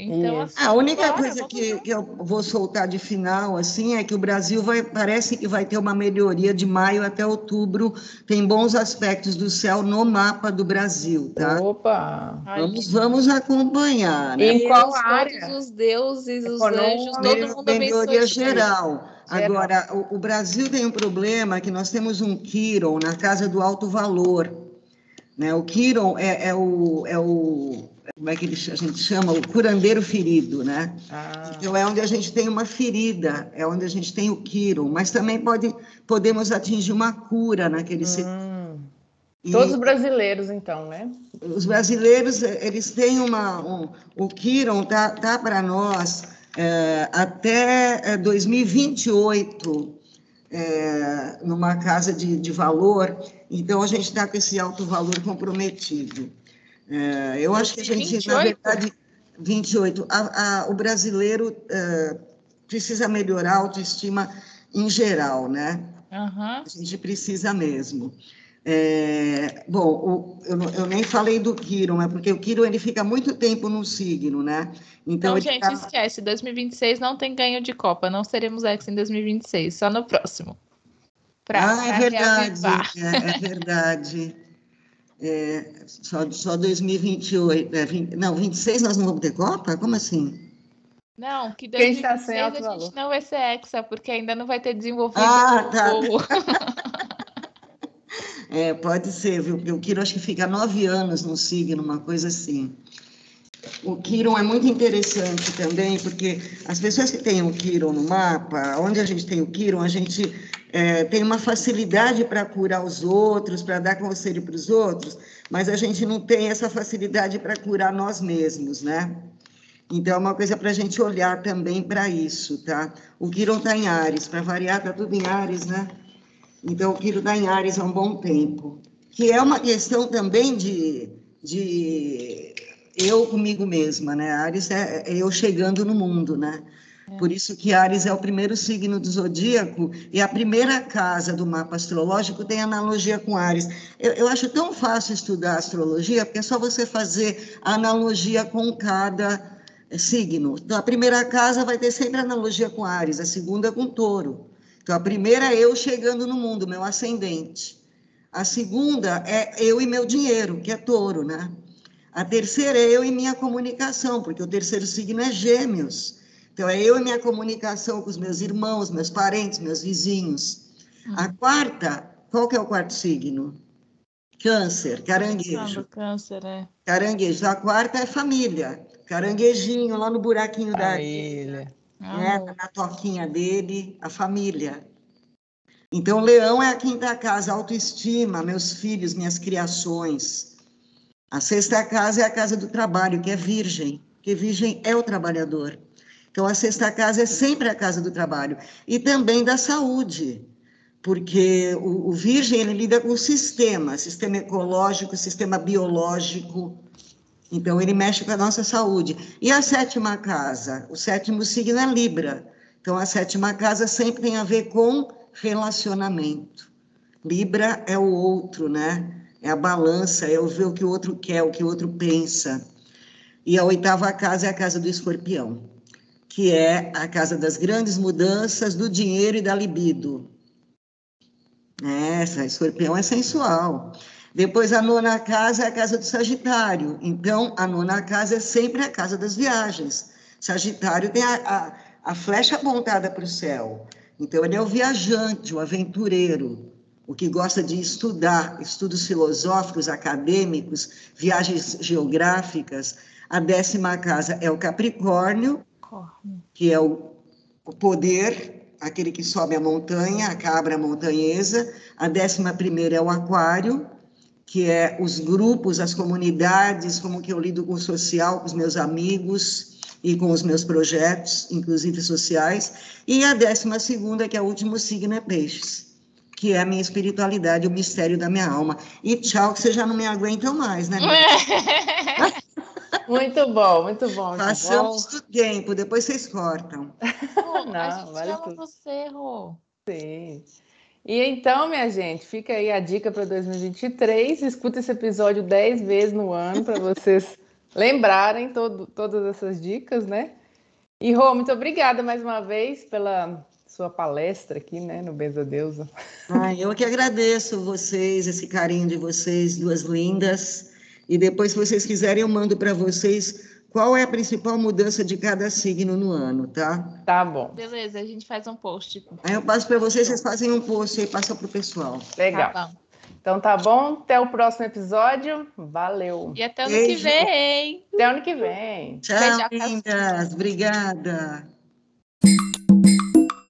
Então, assim, a única coisa que, que, eu vou soltar de final assim é que o Brasil vai parece que vai ter uma melhoria de maio até outubro. Tem bons aspectos do céu no mapa do Brasil, tá? Opa! Vamos, vamos acompanhar. Né? Em qual área? Todos os deuses, os anjos, todo mundo melhoria geral. Agora, o, o Brasil tem um problema que nós temos um Quiron na casa do alto valor Né? O Quiron é, é, o, é o como é que a gente chama, o curandeiro ferido, né? Ah. Então é onde a gente tem uma ferida, é onde a gente tem o Quiron, mas também pode, podemos atingir uma cura naquele hum. E Todos os brasileiros, então, né? Os brasileiros, eles têm uma. Um, o Quiron tá, tá para nós é, até 2028, é, é, numa casa de, de valor, então a gente está com esse alto valor comprometido. É, eu acho que a gente, 28? na verdade, 28. A, a, o brasileiro é, precisa melhorar a autoestima em geral, né? Uhum. A gente precisa mesmo. É, bom, o, eu, eu, nem falei do Quiron, é porque o Quiron ele fica muito tempo no signo, né? Então, então gente, tá... esquece, 2026 não tem ganho de Copa, não seremos ex em 2026, só no próximo. Pra, ah, é verdade, é, é verdade. [LAUGHS] É, só, só 2028. É, 20, não, 26 nós não vamos ter Copa? Como assim? Não, que 2026 tá a gente valor. não vai ser Hexa, porque ainda não vai ter desenvolvido ah, tá. [LAUGHS] é, pode ser, viu? Porque o Quiro acho que fica nove anos no signo, uma coisa assim. O Quiron é muito interessante também, porque as pessoas que têm o Quiron no mapa, onde a gente tem o Quiron, a gente é, tem uma facilidade para curar os outros, para dar conselho para os outros, mas a gente não tem essa facilidade para curar nós mesmos, né? Então, é uma coisa para a gente olhar também para isso, tá? O Quiron está em Ares, para variar, está tudo em Ares, né? Então, o Quiron está em Ares há um bom tempo. Que é uma questão também de, de eu comigo mesma, né? Ares é, é eu chegando no mundo, né? É. Por isso que Ares é o primeiro signo do zodíaco e a primeira casa do mapa astrológico tem analogia com Ares. Eu, eu acho tão fácil estudar astrologia, porque é só você fazer analogia com cada signo. Então, a primeira casa vai ter sempre analogia com Ares, a segunda com Touro. Então, a primeira é eu chegando no mundo, meu ascendente. A segunda é eu e meu dinheiro, que é Touro, né? A terceira é eu e minha comunicação, porque o terceiro signo é Gêmeos. Então, é eu e minha comunicação com os meus irmãos, meus parentes, meus vizinhos. A quarta, qual que é o quarto signo? Câncer, caranguejo. Câncer, é. Caranguejo. A quarta é família. Caranguejinho, lá no buraquinho da areia. Né? Na toquinha dele, a família. Então, leão é a quinta casa, autoestima, meus filhos, minhas criações. A sexta casa é a casa do trabalho, que é virgem, porque virgem é o trabalhador. Então, a sexta casa é sempre a casa do trabalho. E também da saúde, porque o, o virgem ele lida com o sistema, sistema ecológico, sistema biológico. Então, ele mexe com a nossa saúde. E a sétima casa? O sétimo signo é Libra. Então, a sétima casa sempre tem a ver com relacionamento. Libra é o outro, né? É a balança, é o ver o que o outro quer, o que o outro pensa. E a oitava casa é a casa do escorpião que é a casa das grandes mudanças do dinheiro e da libido. Essa, escorpião é sensual. Depois, a nona casa é a casa do Sagitário. Então, a nona casa é sempre a casa das viagens. Sagitário tem a, a, a flecha apontada para o céu. Então, ele é o viajante, o aventureiro, o que gosta de estudar, estudos filosóficos, acadêmicos, viagens geográficas. A décima casa é o Capricórnio, que é o, o poder, aquele que sobe a montanha, a cabra montanhesa. A décima primeira é o aquário, que é os grupos, as comunidades, como que eu lido com o social, com os meus amigos e com os meus projetos, inclusive sociais. E a décima segunda, que é o último signo, é peixes, que é a minha espiritualidade, o mistério da minha alma. E tchau, que vocês já não me aguentam mais, né? [LAUGHS] Muito bom, muito bom. Passamos bom. do tempo, depois vocês cortam. Pô, [LAUGHS] Não, a gente vale ama tudo. você, Rô. Sim. E então, minha gente, fica aí a dica para 2023. Escuta esse episódio 10 vezes no ano para vocês [LAUGHS] lembrarem todo, todas essas dicas, né? E Rô, muito obrigada mais uma vez pela sua palestra aqui, né, no Benza Deusa. Ai, eu que agradeço vocês, esse carinho de vocês, duas lindas. E depois, se vocês quiserem, eu mando para vocês qual é a principal mudança de cada signo no ano, tá? Tá bom. Beleza, a gente faz um post. Aí eu passo para vocês, vocês fazem um post e passam para o pessoal. Legal. Tá Então tá bom, até o próximo episódio. Valeu. E até ano Beijo. que vem. Até ano que vem. Tchau, lindas. Obrigada.